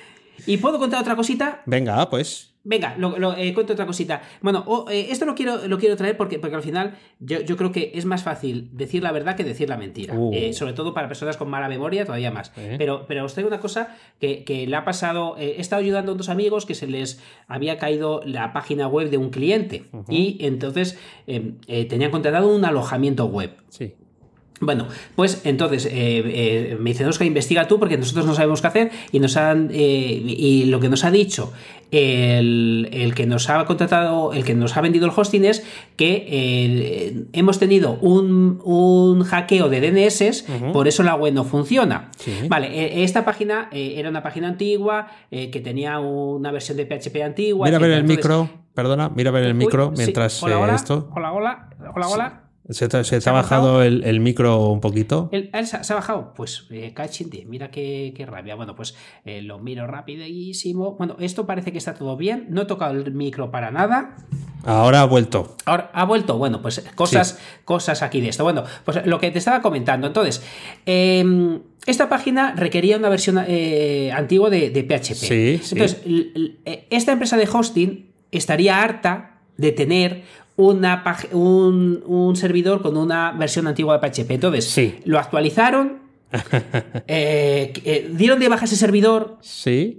¿Y puedo contar otra cosita? Venga, pues. Venga, lo, lo, eh, cuento otra cosita. Bueno, eh, esto lo quiero, lo quiero traer porque, porque al final yo, yo creo que es más fácil decir la verdad que decir la mentira. Uh. Eh, sobre todo para personas con mala memoria, todavía más. Pero, pero os traigo una cosa que, que le ha pasado. he estado ayudando a unos amigos que se les había caído la página web de un cliente. Y entonces eh, tenían contratado un alojamiento web. Sí. Bueno, pues entonces eh, eh, me dicen, Oscar, investiga tú porque nosotros no sabemos qué hacer y nos han eh, y lo que nos ha dicho el, el que nos ha contratado, el que nos ha vendido el hosting es que eh, hemos tenido un, un hackeo de DNS, por eso la web no funciona. Sí. Vale, eh, esta página eh, era una página antigua eh, que tenía una versión de PHP antigua. Mira a ver el. Entonces- micro, perdona, mira a ver el Uy, micro sí, mientras hola, hola, esto. Hola, hola, hola, hola. Se se ¿Se ha bajado bajado? el, el micro un poquito. ¿El, él se, ha bajado? Pues eh, cachinte, mira qué, qué rabia. Bueno, pues eh, lo miro rapidísimo. Bueno, esto parece que está todo bien. No he tocado el micro para nada. Ahora ha vuelto. Ahora ha vuelto. Bueno, pues cosas, cosas aquí de esto. Bueno, pues lo que te estaba comentando. Entonces, eh, esta página requería una versión eh, antigua de, de PHP. Sí. Entonces, eh, esta empresa de hosting estaría harta de tener una un, un servidor con una versión antigua de PHP. Entonces, Sí. lo actualizaron, eh, eh, dieron de baja ese servidor Sí.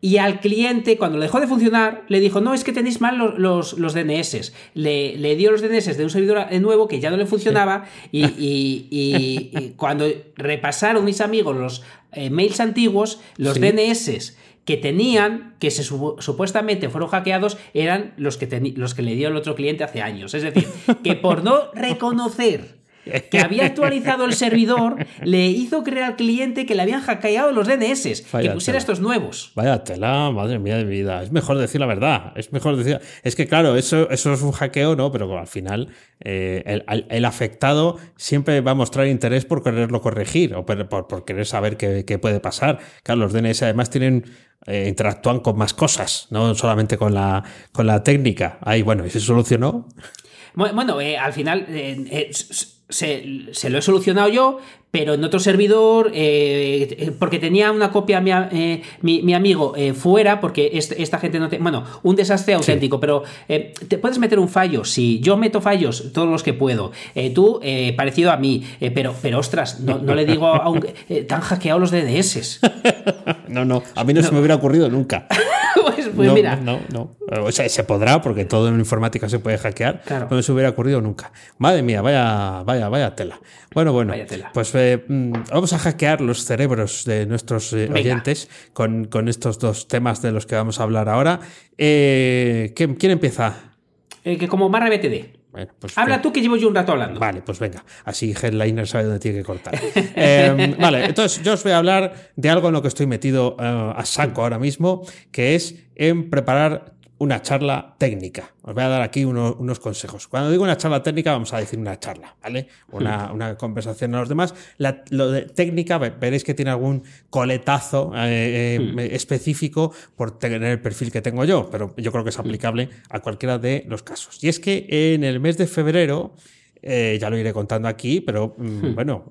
y al cliente, cuando le dejó de funcionar, le dijo, no, es que tenéis mal los, los, los DNS. Le, le dio los DNS de un servidor nuevo que ya no le funcionaba y, y- y- y cuando repasaron mis amigos los eh, mails antiguos, los Sí. DNS que tenían, que se supu- supuestamente fueron hackeados, eran los que, los que le dio el otro cliente hace años. Es decir, que por no reconocer que había actualizado el servidor, le hizo creer al cliente que le habían hackeado los DNS, que pusiera estos nuevos. Vaya tela, madre mía de mi vida. Es mejor decir la verdad. Es mejor decir. Es que, claro, eso, eso es un hackeo, ¿no? Pero al final, eh, el, afectado siempre va a mostrar interés por quererlo corregir o por, querer saber qué, puede pasar. Claro, los DNS además tienen eh, interactúan con más cosas, no solamente con la, con la técnica. Ahí, bueno, ¿y se solucionó? Bueno, eh, al final eh, se, lo he solucionado yo, pero en otro servidor, eh, porque tenía una copia mi, eh, mi, amigo eh, fuera, porque esta gente no te. Bueno, un desastre auténtico, pero te puedes meter un fallo. Si yo meto fallos, todos los que puedo, tú, parecido a mí, pero, pero ostras, no, le digo a un. tan hackeado los DDS. no, no, a mí no, se me hubiera ocurrido nunca. pues, pues mira. No, no. O sea, se podrá, porque todo en informática se puede hackear, pero no se hubiera ocurrido nunca. Madre mía, vaya, vaya, vaya tela. Bueno, bueno, pues eh, mm, vamos a hackear los cerebros de nuestros eh, oyentes con, con, estos dos temas de los que vamos a hablar ahora. Eh, ¿quién, empieza? que como barra BTD. Pues Habla tú que llevo yo un rato hablando. Vale, pues venga. Así Headliner sabe dónde tiene que cortar. Em, vale, entonces yo os voy a hablar de algo en lo que estoy metido a saco ahora mismo, que es en preparar una charla técnica. Os voy a dar aquí unos consejos. Cuando digo una charla técnica, vamos a decir una charla, ¿vale? Una, hmm. conversación a los demás. lo de técnica, veréis que tiene algún coletazo eh, eh, hmm. específico por tener el perfil que tengo yo, pero yo creo que es hmm. aplicable a cualquiera de los casos. Y es que en el mes de febrero eh, ya lo iré contando aquí, pero mm, hmm. bueno,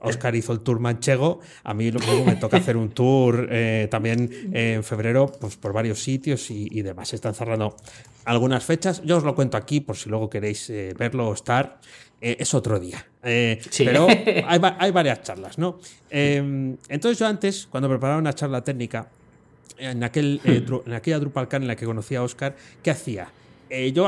Oscar hizo el tour manchego. A mí luego me toca hacer un tour eh, también en febrero pues, por varios sitios y, demás. Se están cerrando algunas fechas. Yo os lo cuento aquí por si luego queréis eh, verlo o estar. es otro día. Pero hay, varias charlas, ¿no? Em, entonces yo antes, cuando preparaba una charla técnica, en, aquel, hmm. en aquella DrupalCon en la que conocía a Oscar, ¿qué hacía? Eh, yo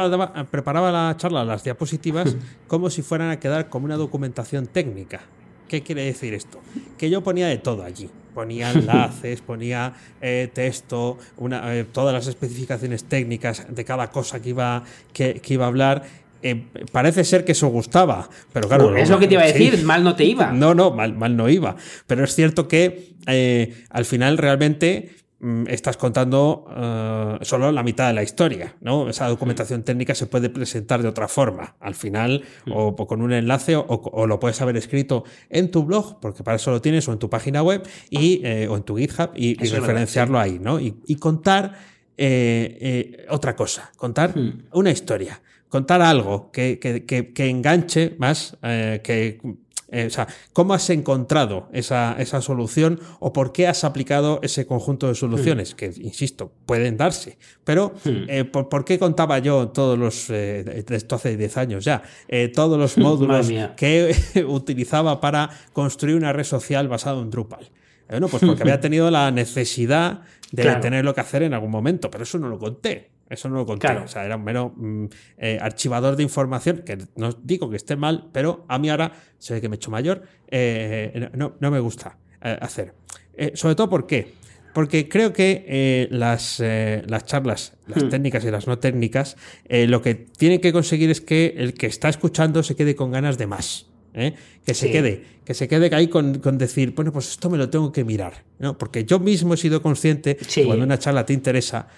preparaba la charla, las diapositivas, como si fueran a quedar como una documentación técnica. ¿Qué quiere decir esto? Que yo ponía de todo allí. Ponía enlaces, ponía eh, texto, eh, todas las especificaciones técnicas de cada cosa que iba, que, iba a hablar. parece ser que eso gustaba, pero claro. es lo que te iba a decir, mal no te iba. No, no, mal, mal no iba. Pero es cierto que al final realmente estás contando eh, solo la mitad de la historia, ¿no? Esa documentación técnica se puede presentar de otra forma, al final, mm. o, con un enlace, o, lo puedes haber escrito en tu blog, porque para eso lo tienes, o en tu página web, y, eh, o en tu GitHub, y, referenciarlo ahí, ¿no? Y, contar eh, otra cosa, contar mm. una historia, contar algo que, que enganche más, que eh, o sea, ¿cómo has encontrado esa, solución o por qué has aplicado ese conjunto de soluciones? Que, insisto, pueden darse. Pero, eh, ¿por, qué contaba yo todos los, eh, esto hace 10 años ya, todos los módulos que utilizaba para construir una red social basada en Drupal? Bueno, pues porque había tenido la necesidad de tenerlo que hacer en algún momento, pero eso no lo conté. Eso no lo conté. O sea, era un mero mm, eh, archivador de información, que no digo que esté mal, pero a mí ahora se ve que me he hecho mayor. Eh, no, no, me gusta eh, hacer. sobre todo, ¿por qué? Porque creo que las, las charlas, las hmm. técnicas y las no técnicas, lo que tienen que conseguir es que el que está escuchando se quede con ganas de más. Que se quede, que se quede ahí con, con, decir, bueno, pues esto me lo tengo que mirar, ¿no? Porque yo mismo he sido consciente que cuando una charla te interesa,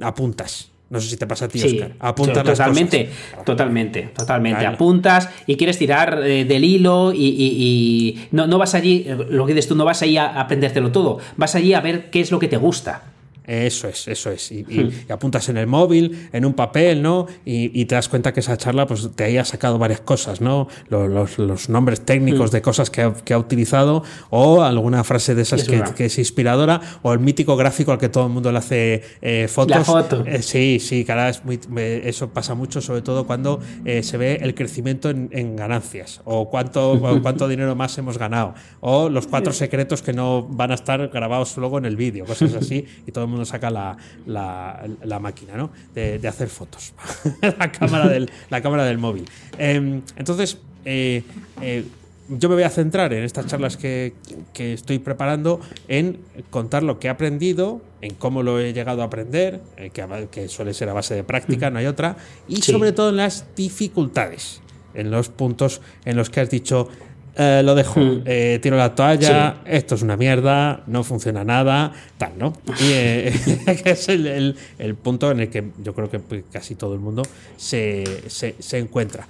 apuntas. No sé si te pasa a ti, Oscar. Apuntas totalmente, totalmente, totalmente. Apuntas y quieres tirar eh, del hilo y, no, no, vas allí, lo que dices tú, no vas allí a aprendértelo todo. Vas allí a ver qué es lo que te gusta. Eso es, eso es. Y, hmm. apuntas en el móvil, en un papel, ¿no? Y, te das cuenta que esa charla pues, te haya sacado varias cosas, ¿no? Los, nombres técnicos hmm. de cosas que ha, utilizado o alguna frase de esas que, es inspiradora o el mítico gráfico al que todo el mundo le hace eh, fotos. La foto. Eh, sí, sí, cara, es muy, eso pasa mucho, sobre todo cuando eh, se ve el crecimiento en, ganancias o cuánto, cuánto dinero más hemos ganado o los cuatro secretos que no van a estar grabados luego en el vídeo, cosas así y todo el mundo saca la, la, máquina ¿no? de, hacer fotos, la, cámara del, la cámara del móvil. Em, entonces, eh, eh, yo me voy a centrar en estas charlas que, que, estoy preparando en contar lo que he aprendido, en cómo lo he llegado a aprender, eh, que, que, suele ser a base de práctica, no hay otra, y sobre todo en las dificultades. en los puntos en los que has dicho, eh, lo dejo, Hmm. eh, tiro la toalla, esto es una mierda, no funciona nada, tal, ¿no? Y eh, que es el, el- el punto en el que yo creo que casi todo el mundo se, se- se encuentra.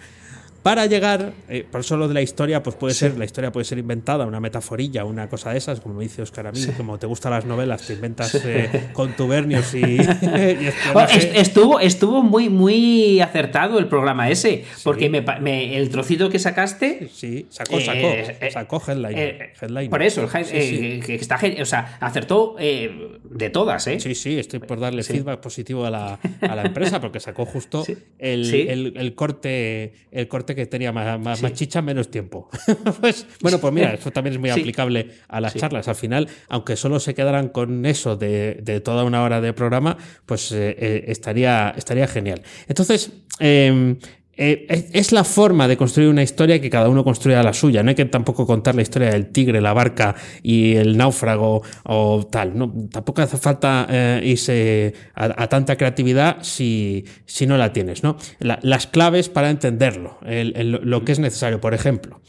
Para llegar, eh, por eso lo de la historia, pues puede ser, la historia puede ser inventada, una metaforilla, una cosa de esas, como me dice Oscar a mí, como te gustan las novelas, te inventas eh, contubernios y, estuvo, estuvo muy, muy acertado el programa ese, porque me pa- me- el trocito que sacaste. Sí, sacó, eh, sacó, eh, sacó headline. eh, headline. Por eso, el Sí, eh, sí. que está o sea, acertó eh, de todas, ¿eh? Sí, sí, estoy por darle Sí. feedback positivo a la, a la empresa porque sacó justo Sí. el, Sí. el- el corte el corte que tenía más, más, Sí. más chicha, menos tiempo. pues, bueno, pues mira, eso también es muy Sí. aplicable a las Sí. charlas. Al final, aunque solo se quedaran con eso de, de toda una hora de programa, pues eh, eh, estaría, estaría genial. Entonces, eh, eh, es- la forma de construir una historia que cada uno construya la suya. No hay que tampoco contar la historia del tigre, la barca y el náufrago o tal. No, tampoco hace falta eh, irse a, tanta creatividad si, si no la tienes. ¿no? La- las claves para entenderlo, lo que es necesario. Por ejemplo,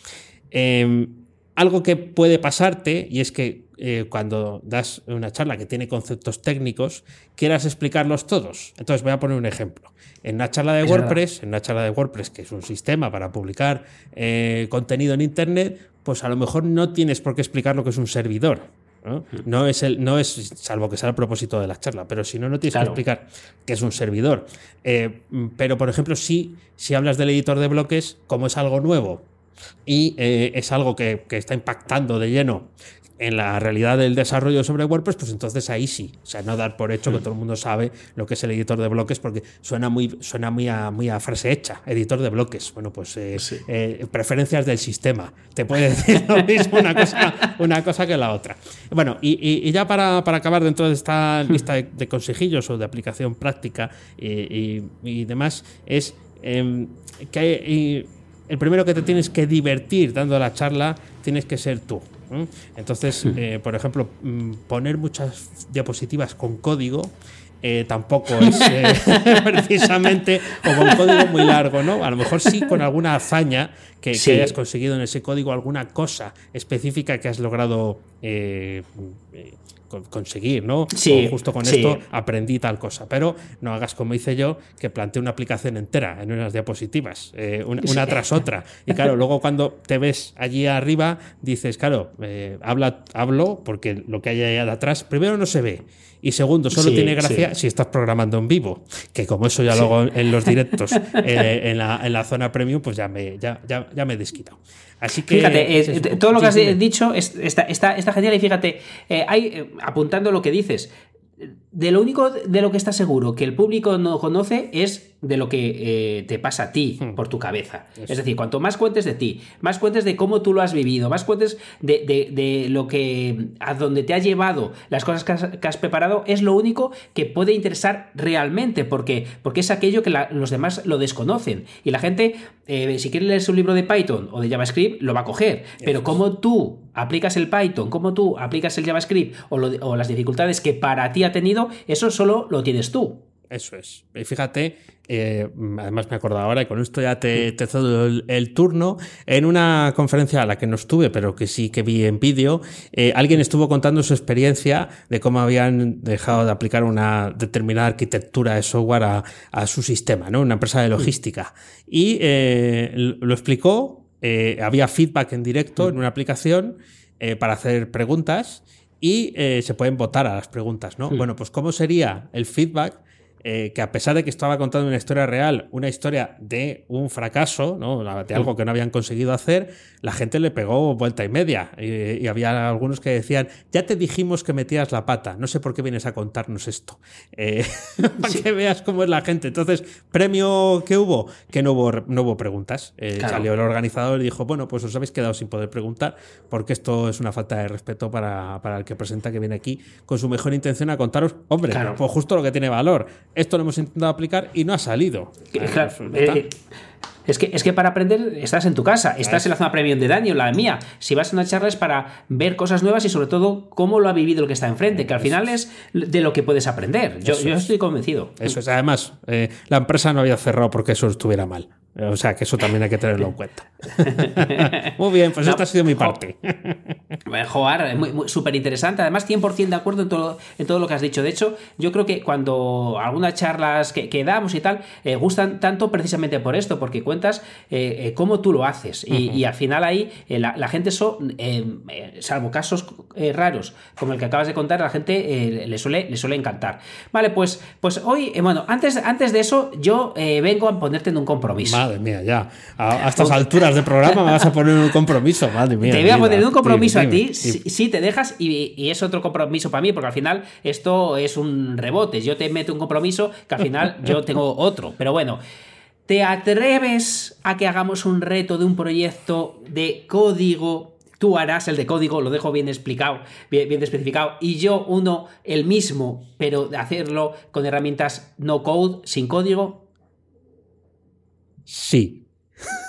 eh, algo que puede pasarte y es que eh, cuando das una charla que tiene conceptos técnicos, quieras explicarlos todos. Entonces voy a poner un ejemplo. En una charla de Es WordPress, en una charla de WordPress, que es un sistema para publicar eh, contenido en Internet, pues a lo mejor no tienes por qué explicar lo que es un servidor. ¿no? No es el, no es, salvo que sea el propósito de la charla, pero si no, no tienes Claro. que explicar qué es un servidor. Eh, pero, por ejemplo, sí, si hablas del editor de bloques, como es algo nuevo, y eh, es algo que, que está impactando de lleno en la realidad del desarrollo sobre WordPress, pues entonces ahí sí. O sea, no dar por hecho que todo el mundo sabe lo que es el editor de bloques, porque suena muy, suena muy a, muy a frase hecha. Editor de bloques. Bueno, pues eh, Sí. eh, preferencias del sistema. Te puede decir lo mismo una cosa, una cosa que la otra. Bueno, y, y- y ya para, para acabar dentro de esta lista de, de consejillos o de aplicación práctica y, y- demás, es em, que el primero que te tienes que divertir dando la charla tienes que ser tú. ¿eh? Entonces, eh, por ejemplo, mm, poner muchas diapositivas con código eh, tampoco es eh, precisamente o con código muy largo, ¿no? A lo mejor sí con alguna hazaña que, hayas conseguido en ese código, alguna cosa específica que has logrado conseguir, ¿no? Sí, O justo con sí. esto aprendí tal cosa. Pero no hagas como hice yo, que planteé una aplicación entera en unas diapositivas, eh, una, una tras otra. Y claro, luego cuando te ves allí arriba, dices, claro, eh, habla, hablo porque lo que hay allá de atrás, primero no se ve. Y segundo, solo Sí, tiene gracia sí. si estás programando en vivo, que como eso ya luego en los directos, eh, en, la, en la zona premium, pues ya me, ya, ya, ya me he desquitado. Así que. Fíjate, eh, es eso. todo lo que has dicho es- está, está, está genial y fíjate, eh, hay, eh, apuntando lo que dices, de lo único de lo que estás seguro que el público no conoce es de lo que eh, te pasa a ti Hmm. por tu cabeza. Es decir, cuanto más cuentes de ti, más cuentes de cómo tú lo has vivido, más cuentes de, de- de lo que a donde te ha llevado, las cosas que has, que has preparado, es lo único que puede interesar realmente, porque, porque es aquello que la- los demás lo desconocen. Y la gente, eh, si quiere leerse un libro de Python o de JavaScript, lo va a coger. Pero cómo tú aplicas el Python, cómo tú aplicas el JavaScript o, lo- o las dificultades que para ti ha tenido, eso solo lo tienes tú. Eso es. Y fíjate, eh, además me acuerdo ahora, y con esto ya te, te cedo el, el turno, en una conferencia a la que no estuve, pero que sí que vi en vídeo, eh, alguien estuvo contando su experiencia de cómo habían dejado de aplicar una determinada arquitectura de software a, a su sistema, ¿no? Una empresa de logística. Y eh, lo explicó, eh, había feedback en directo en una aplicación eh, para hacer preguntas y eh, se pueden votar a las preguntas, ¿no? Bueno, pues ¿cómo sería el feedback? Eh, que a pesar de que estaba contando una historia real, una historia de un fracaso, ¿no? de algo que no habían conseguido hacer, la gente le pegó vuelta y media. Y, y había algunos que decían, ya te dijimos que metías la pata, no sé por qué vienes a contarnos esto. Eh, para que veas cómo es la gente. Entonces, premio que hubo, que no hubo, no hubo preguntas. Eh, Claro. Salió el organizador y dijo, bueno, pues os habéis quedado sin poder preguntar, porque esto es una falta de respeto para, para el que presenta que viene aquí con su mejor intención a contaros, hombre, Claro. pues justo lo que tiene valor esto lo hemos intentado aplicar y no ha salido. Claro, eh, es que, es que para aprender estás en tu casa, estás en la zona premium de Dani o la mía. Si vas a una charla es para ver cosas nuevas y sobre todo cómo lo ha vivido el que está enfrente, que al final es de lo que puedes aprender. Yo, yo estoy convencido. Eso es. Además, eh, la empresa no había cerrado porque eso estuviera mal. O sea que eso también hay que tenerlo en cuenta. muy bien, pues esta ha sido mi parte. Joar, súper interesante. Además, 100% de acuerdo en todo, en todo lo que has dicho. De hecho, yo creo que cuando algunas charlas que, damos y tal, eh, gustan tanto precisamente por esto, porque cuentas eh, eh, cómo tú lo haces. Y, al final ahí la, gente, son, salvo casos raros como el que acabas de contar, la gente le, suele, le suele encantar. Vale, pues, pues hoy, bueno, antes, antes de eso, yo vengo a ponerte en un compromiso. Madre mía, ya. A, estas alturas de programa me vas a poner un compromiso, madre mía. Te voy a poner un compromiso a ti, si, te dejas, y, es otro compromiso para mí, porque al final esto es un rebote. Yo te meto un compromiso que al final yo tengo otro. Pero bueno. ¿Te atreves a que hagamos un reto de un proyecto de código tú harás el de código, lo dejo bien explicado, bien, bien, especificado, y yo uno el mismo, pero de hacerlo con herramientas no code, sin código. Sí.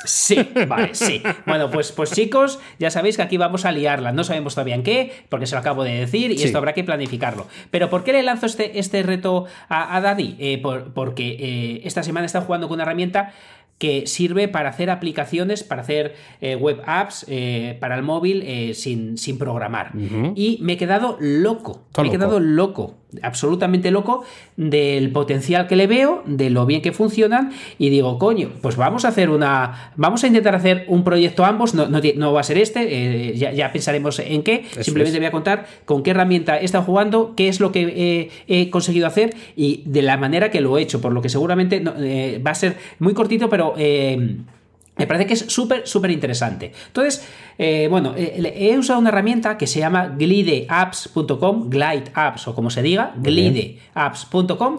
Sí, vale, sí. Bueno, pues, pues chicos, ya sabéis que aquí vamos a liarla. No sabemos todavía en qué, porque se lo acabo de decir y esto habrá que planificarlo. Pero ¿por qué le lanzo este, este reto a, a Daddy? Eh, porque eh, esta semana está jugando con una herramienta que sirve para hacer aplicaciones, para hacer eh, web apps eh, para el móvil eh, sin, sin, programar. Y me he quedado loco, me he quedado loco, absolutamente loco del potencial que le veo, de lo bien que funcionan y digo, coño, pues vamos a hacer una, vamos a intentar hacer un proyecto ambos, no, no, va a ser este, ya, pensaremos en qué, simplemente voy a contar con qué herramienta he estado jugando, qué es lo que he conseguido hacer y de la manera que lo he hecho, por lo que seguramente va a ser muy cortito, pero eh, me parece que es súper, súper interesante. Entonces, eh, bueno, eh, he usado una herramienta que se llama glideapps.com, glideapps o como se diga, glideapps.com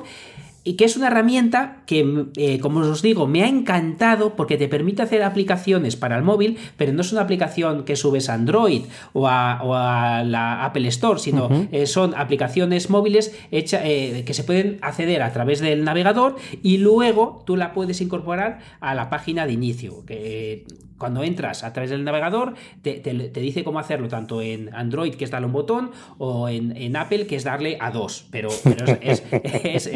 y que es una herramienta que, eh, como os digo, me ha encantado porque te permite hacer aplicaciones para el móvil, pero no es una aplicación que subes a Android o a, la Apple Store, sino eh, son aplicaciones móviles eh, que se pueden acceder a través del navegador y luego tú la puedes incorporar a la página de inicio. Que, cuando entras a través del navegador, te, dice cómo hacerlo, tanto en Android, que es darle un botón, o en, Apple, que es darle a dos. Pero, es,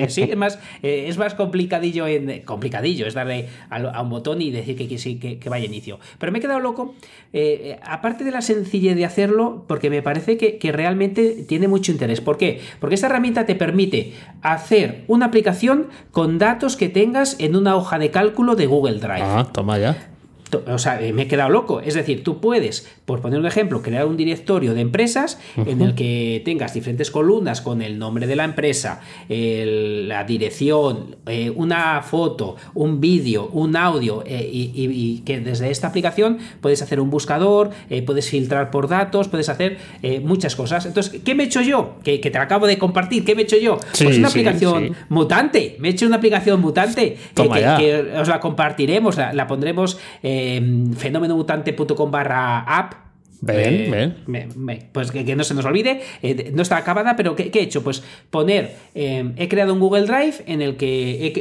sí, es, más, eh, es más complicadillo, en, complicadillo, es darle a, un botón y decir que, que, vaya inicio. Pero me he quedado loco, eh, aparte de la sencillez de hacerlo, porque me parece que, realmente tiene mucho interés. ¿Por qué? Porque esta herramienta te permite hacer una aplicación con datos que tengas en una hoja de cálculo de Google Drive. Ah, toma ya o sea, eh, me he quedado loco. Es decir, tú puedes, por poner un ejemplo, crear un directorio de empresas en el que tengas diferentes columnas con el nombre de la empresa, la dirección, eh, una foto, un vídeo, un audio, eh, y, que desde esta aplicación puedes hacer un buscador, puedes filtrar por datos, puedes hacer muchas cosas. Entonces, ¿qué me he hecho yo? Que, te acabo de compartir, ¿qué me he hecho yo? pues una aplicación mutante. Me he hecho una aplicación mutante que, os la compartiremos, la, pondremos. Em, fenomenomutante.com barra app Ven, ven. pues que, no se nos olvide, eh, no está acabada, pero ¿qué, he hecho? Pues poner, em, he creado un Google Drive en el que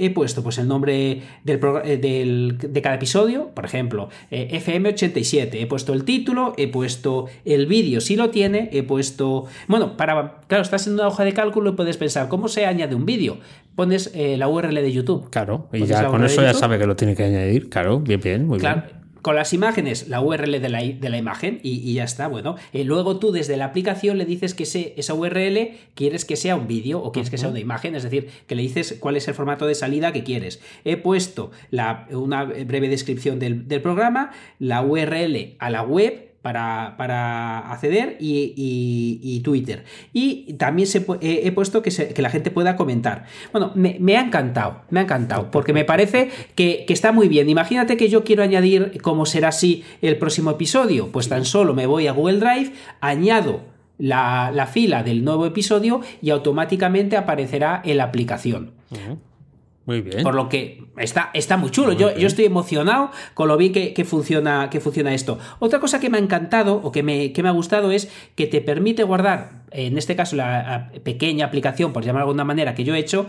he, puesto pues el nombre del, eh, de cada episodio, por ejemplo, eh, FM87, he puesto el título, he puesto el vídeo si lo tiene, he puesto, bueno, para, claro, estás en una hoja de cálculo y puedes pensar, ¿cómo se añade un vídeo? Pones la URL de YouTube. Claro, y ya con eso ya sabe que lo tiene que añadir, claro, bien, bien, muy bien con las imágenes, la URL de la, imagen y, ya está. Bueno, eh, luego tú desde la aplicación le dices que esa URL quieres que sea un vídeo o quieres que sea una imagen, es decir, que le dices cuál es el formato de salida que quieres. He puesto una breve descripción del, del programa, la URL a la web para, acceder y, Twitter. Y también se, he, puesto que, que, la gente pueda comentar. Bueno, me, ha encantado, me ha encantado, porque me parece que, está muy bien. Imagínate que yo quiero añadir cómo será así el próximo episodio. Pues tan solo me voy a Google Drive, añado la, fila del nuevo episodio y automáticamente aparecerá en la aplicación. Muy bien. Por lo que está, está muy chulo. yo, yo, estoy emocionado con lo bien que, funciona, que funciona esto. Otra cosa que me ha encantado o que me, que me ha gustado es que te permite guardar en este caso, la pequeña aplicación, por llamar de alguna manera, que yo he hecho,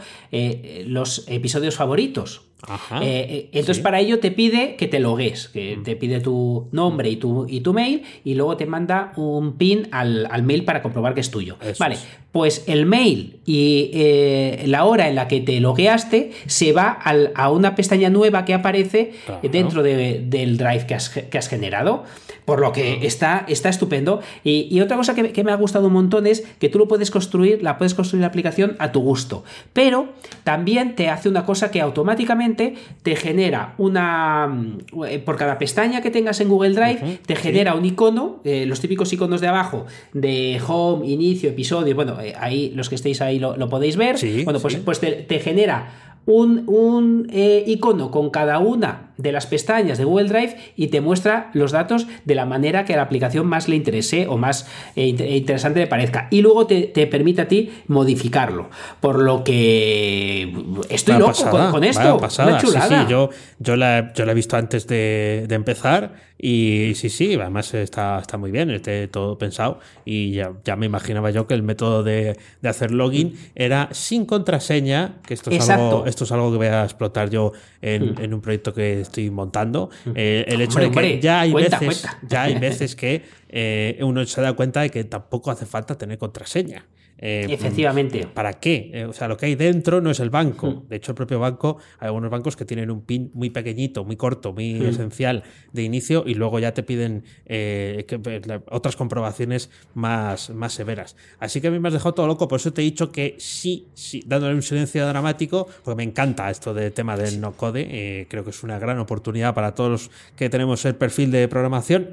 los episodios favoritos. Ajá, Eh, eh, entonces, sí. para ello te pide que te logues, que te pide tu nombre y tu, y tu mail, y luego te manda un pin al, al mail para comprobar que es tuyo. Eso vale, es. pues el mail y eh, la hora en la que te logueaste se va al- a una pestaña nueva que aparece Claro. dentro de- del drive que has, que has generado. Por lo que está, está estupendo. Y, y otra cosa que, que me ha gustado un montón es que tú lo puedes construir, la puedes construir la aplicación a tu gusto. Pero también te hace una cosa que automáticamente te genera una. mm, eh, Por cada pestaña que tengas en Google Drive, te genera un icono, eh, los típicos iconos de abajo, de home, inicio, episodio. Bueno, eh, ahí los que estéis ahí lo, lo podéis ver. Sí, bueno, pues, sí. pues te, te genera un, un, eh, icono con cada una de las pestañas de Google Drive y te muestra los datos de la manera que a la aplicación más le interese o más eh, int- interesante le parezca. Y luego te, te permite a ti modificarlo. Por lo que estoy Vaya loco pasada, con, con esto. Una Sí, chulada. sí, yo, yo, la, yo la he visto antes de, de empezar y sí, sí, además está, está muy bien, está todo pensado y ya, ya me imaginaba yo que el método de, de hacer login era sin contraseña, que esto es, Exacto. Algo, esto es algo que voy a explotar yo en, en un proyecto que estoy montando. Eh, el hecho Hombre, de que hombre, ya hay cuenta, veces, cuenta. ya hay veces que eh, uno se da cuenta de que tampoco hace falta tener contraseña. Eh, Efectivamente. ¿Para qué? Eh, o sea, lo que hay dentro no es el banco. De hecho, el propio banco, hay algunos bancos que tienen un pin muy pequeñito, muy corto, muy esencial de inicio y luego ya te piden eh, que- otras comprobaciones más, más severas. Así que a mí me has dejado todo loco, por eso te he dicho que sí, sí, dándole un silencio dramático, porque me encanta esto del tema del no code. creo que es una gran oportunidad para todos los que tenemos el perfil de programación.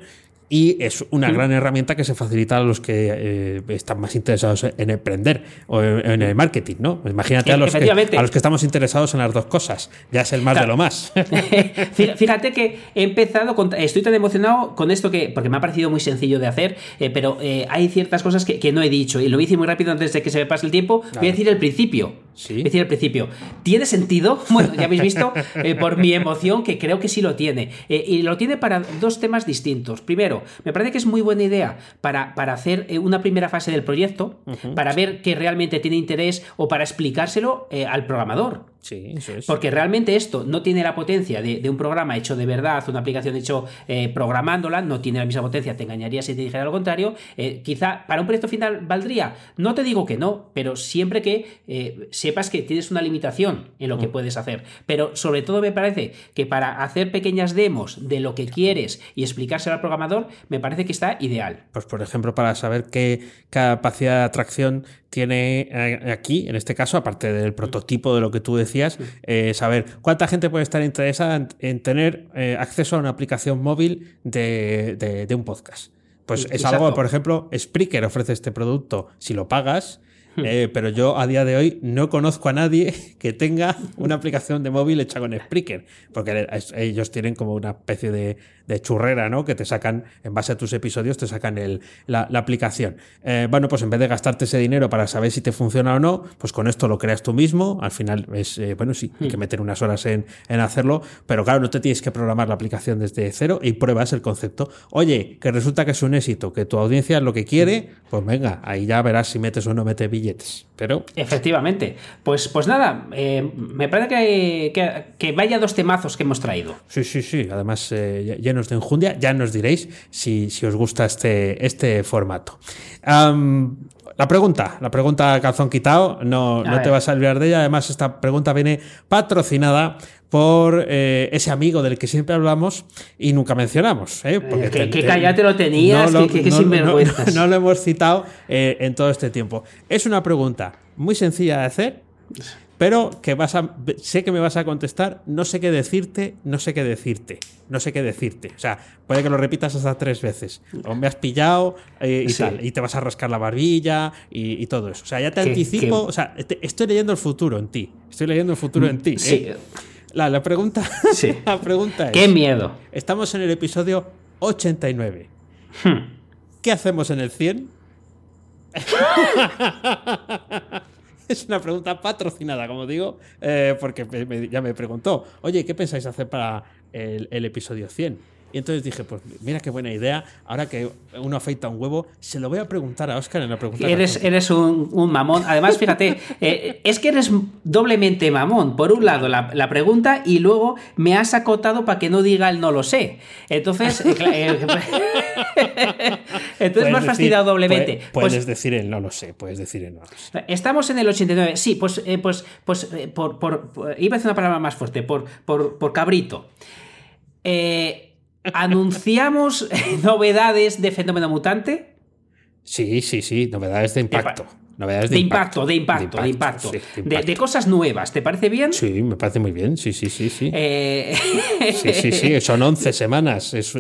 Y es una gran herramienta que se facilita a los que eh, están más interesados en emprender o en, en el marketing, ¿no? Imagínate a los, que, a los que estamos interesados en las dos cosas. Ya es el más de lo más. Fí- Fíjate que he empezado, con- estoy tan emocionado con esto que, porque me ha parecido muy sencillo de hacer, eh, pero eh, hay ciertas cosas que, que no he dicho y lo hice muy rápido antes de que se me pase el tiempo. Voy a decir el principio. Sí. Voy a decir el principio. ¿Tiene sentido? Bueno, ya habéis visto por mi emoción que creo que sí lo tiene. Y lo tiene para dos temas distintos. Primero, me parece que es muy buena idea para, para hacer eh, una primera fase del proyecto, para ver que realmente tiene interés o para explicárselo eh, al programador. Sí, eso es. Porque realmente esto no tiene la potencia de, de un programa hecho de verdad, una aplicación hecho eh, programándola, no tiene la misma potencia, te engañaría si te dijera lo contrario. Eh, quizá para un proyecto final valdría, no te digo que no, pero siempre que eh, sepas que tienes una limitación en lo que puedes hacer. Pero sobre todo me parece que para hacer pequeñas demos de lo que quieres y explicárselo al programador, me parece que está ideal. Pues, por ejemplo, para saber qué capacidad de atracción tiene eh, aquí, en este caso, aparte del prototipo de lo que tú decías, eh, saber cuánta gente puede estar interesada en, en tener eh, acceso a una aplicación móvil de, de- de un podcast. Pues es Exacto. algo, por ejemplo, Spreaker ofrece este producto si lo pagas. eh, pero yo a día de hoy no conozco a nadie que tenga una aplicación de móvil hecha con Spreaker, porque ellos tienen como una especie de, de churrera, ¿no? Que te sacan, en base a tus episodios, te sacan el, la, la aplicación. Eh, bueno, pues en vez de gastarte ese dinero para saber si te funciona o no, pues con esto lo creas tú mismo. Al final es, eh, bueno, sí, hay que meter unas horas en, en hacerlo, pero claro, no te tienes que programar la aplicación desde cero y pruebas el concepto. Oye, que resulta que es un éxito, que tu audiencia es lo que quiere, pues venga, ahí ya verás si metes o no metes billetes. Pero Efectivamente. Pues, pues nada, eh, me parece que, que, que vaya dos temazos que hemos traído. Sí, sí, sí. Además, eh, llenos de enjundia. Ya nos diréis si, si os gusta este, este formato. La pregunta, la pregunta calzón quitado, no, no te vas a olvidar de ella. Además, esta pregunta viene patrocinada por eh, ese amigo del que siempre hablamos y nunca mencionamos. ¿eh? Porque Eh, que- te- que te- callate lo tenías, que- que- que no- sinvergüenzas. no- no lo hemos citado eh, en todo este tiempo. Es una pregunta muy sencilla de hacer, pero que vas a. Sé que me vas a contestar, no sé qué decirte, no sé qué decirte, no sé qué decirte. O sea, puede que lo repitas hasta tres veces. O me has pillado eh, y Sí. tal, y te vas a rascar la barbilla y, y todo eso. O sea, ya te Que- anticipo, que- o sea, te- estoy leyendo el futuro en ti. Estoy leyendo el futuro en ti. Sí. ¿eh? La, la pregunta, Sí. la pregunta es. Qué miedo. Estamos en el episodio 89. Hmm. ¿Qué hacemos en el 100? es una pregunta patrocinada, como digo, eh, porque me- me- ya me preguntó, oye, ¿qué pensáis hacer para el, el episodio 100? Y entonces dije, pues mira qué buena idea. Ahora que uno afeita un huevo, se lo voy a preguntar a Oscar en la pregunta. Eres, eres un, mamón. Además, fíjate, eh, es que eres doblemente mamón. Por un lado, la, pregunta y luego me has acotado para que no diga el no lo sé. Entonces, eh, eh, entonces me has fastidiado doblemente. Puedes, pues decir el no lo sé, puedes decir el no lo sé. Estamos en el 89. Sí, pues, pues, pues por, iba a decir una palabra más fuerte, por, por, por cabrito. Eh, ¿Anunciamos novedades de Fenómeno Mutante? Sí, sí, sí, novedades de impacto. Novedades de, impacto, de impacto, de impacto, de, cosas nuevas, ¿te parece bien? Sí, me parece muy bien, sí, sí, sí, sí. Eh, sí, sí, sí, son 11 semanas, es,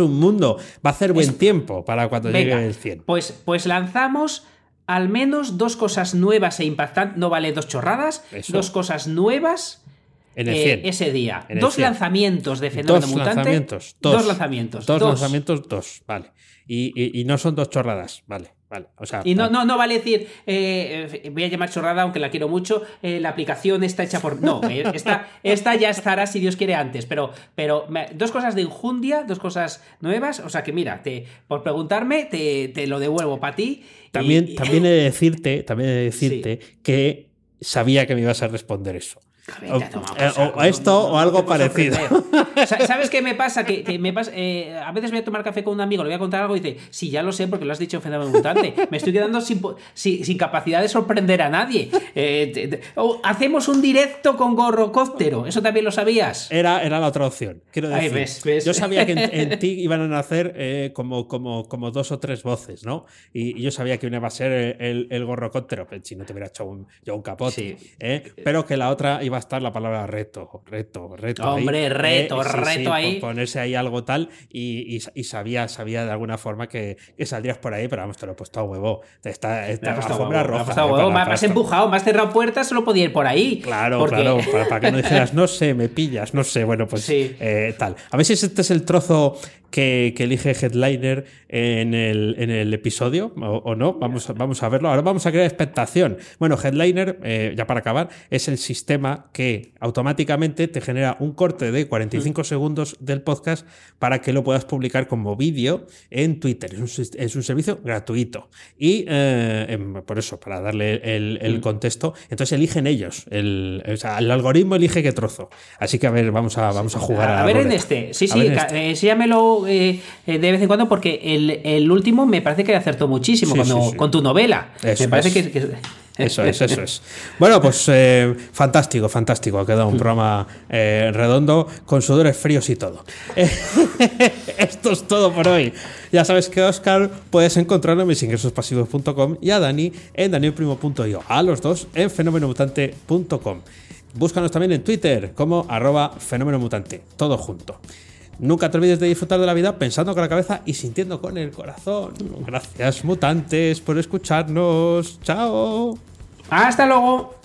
un, mundo, va a hacer buen tiempo para cuando llegue el 100. Pues, pues lanzamos al menos dos cosas nuevas e impactantes, no vale dos chorradas, dos cosas nuevas eh, ese día. Dos lanzamientos de Fenómeno dos Mutante. Lanzamientos, dos, lanzamientos. Dos, lanzamientos, dos, vale. Y, no son dos chorradas, vale. Vale, o sea, y no, no, no vale decir, eh, voy a llamar chorrada, aunque la quiero mucho, eh, la aplicación está hecha por... No, esta, esta ya estará si Dios quiere antes, pero, pero dos cosas de injundia, dos cosas nuevas, o sea que mira, te, por preguntarme, te, lo devuelvo para ti. También, también he de decirte, también he de decirte que sabía que me ibas a responder eso. Eh, o, esto o algo parecido. ¿Sabes qué me pasa? Que, me pasa eh, a veces voy a tomar café con un amigo, le voy a contar algo y dice, sí, ya lo sé porque lo has dicho en Fenómeno Mutante. Me estoy quedando sin, sin, capacidad de sorprender a nadie. Eh, hacemos un directo con gorrocóptero. ¿Eso también lo sabías? Era, era la otra opción. Quiero decir, yo sabía que en, ti iban a nacer como, como, como dos o tres voces, ¿no? Y, yo sabía que una iba a ser el, el gorrocóptero, si no te hubiera hecho un, yo un capote. Pero que la otra iba estar la palabra reto, reto, reto. Hombre, reto, eh, reto ahí. Ponerse ahí algo tal y, sabía, sabía de alguna forma que, saldrías por ahí, pero vamos, te lo he puesto a huevo. Está, está la alfombra roja. Me, huevo. me has empujado, me has cerrado puertas, solo podía ir por ahí. Claro, claro, para, que no dijeras, no sé, me pillas, no sé, bueno, pues eh, tal. A ver si este es el trozo que, elige Headliner en el, en el episodio o, no. Vamos, vamos a verlo. Ahora vamos a crear expectación. Bueno, Headliner, eh, ya para acabar, es el sistema que automáticamente te genera un corte de 45 mm. segundos del podcast para que lo puedas publicar como vídeo en Twitter. Es un, servicio gratuito. Y eh, por eso, para darle el, mm. contexto, entonces eligen ellos. El, el algoritmo elige qué trozo. Así que a ver, vamos a, vamos a jugar a. A, ver en este. Sí, sí, este. Eh, eh, eh, de vez en cuando porque el, último me parece que acertó muchísimo con tu novela. me parece que, Eso es, eso es. Bueno, pues eh, fantástico, fantástico. Ha quedado un programa redondo con sudores fríos y todo. Esto es todo por hoy. Ya sabes que Oscar puedes encontrarlo en misingresospasivos.com y a Dani en danielprimo.io. A los dos en fenomenomutante.com. Búscanos también en Twitter como arroba fenomenomutante. Todo junto. Nunca te olvides de disfrutar de la vida pensando con la cabeza y sintiendo con el corazón. Gracias, mutantes, por escucharnos. Chao. Hasta luego.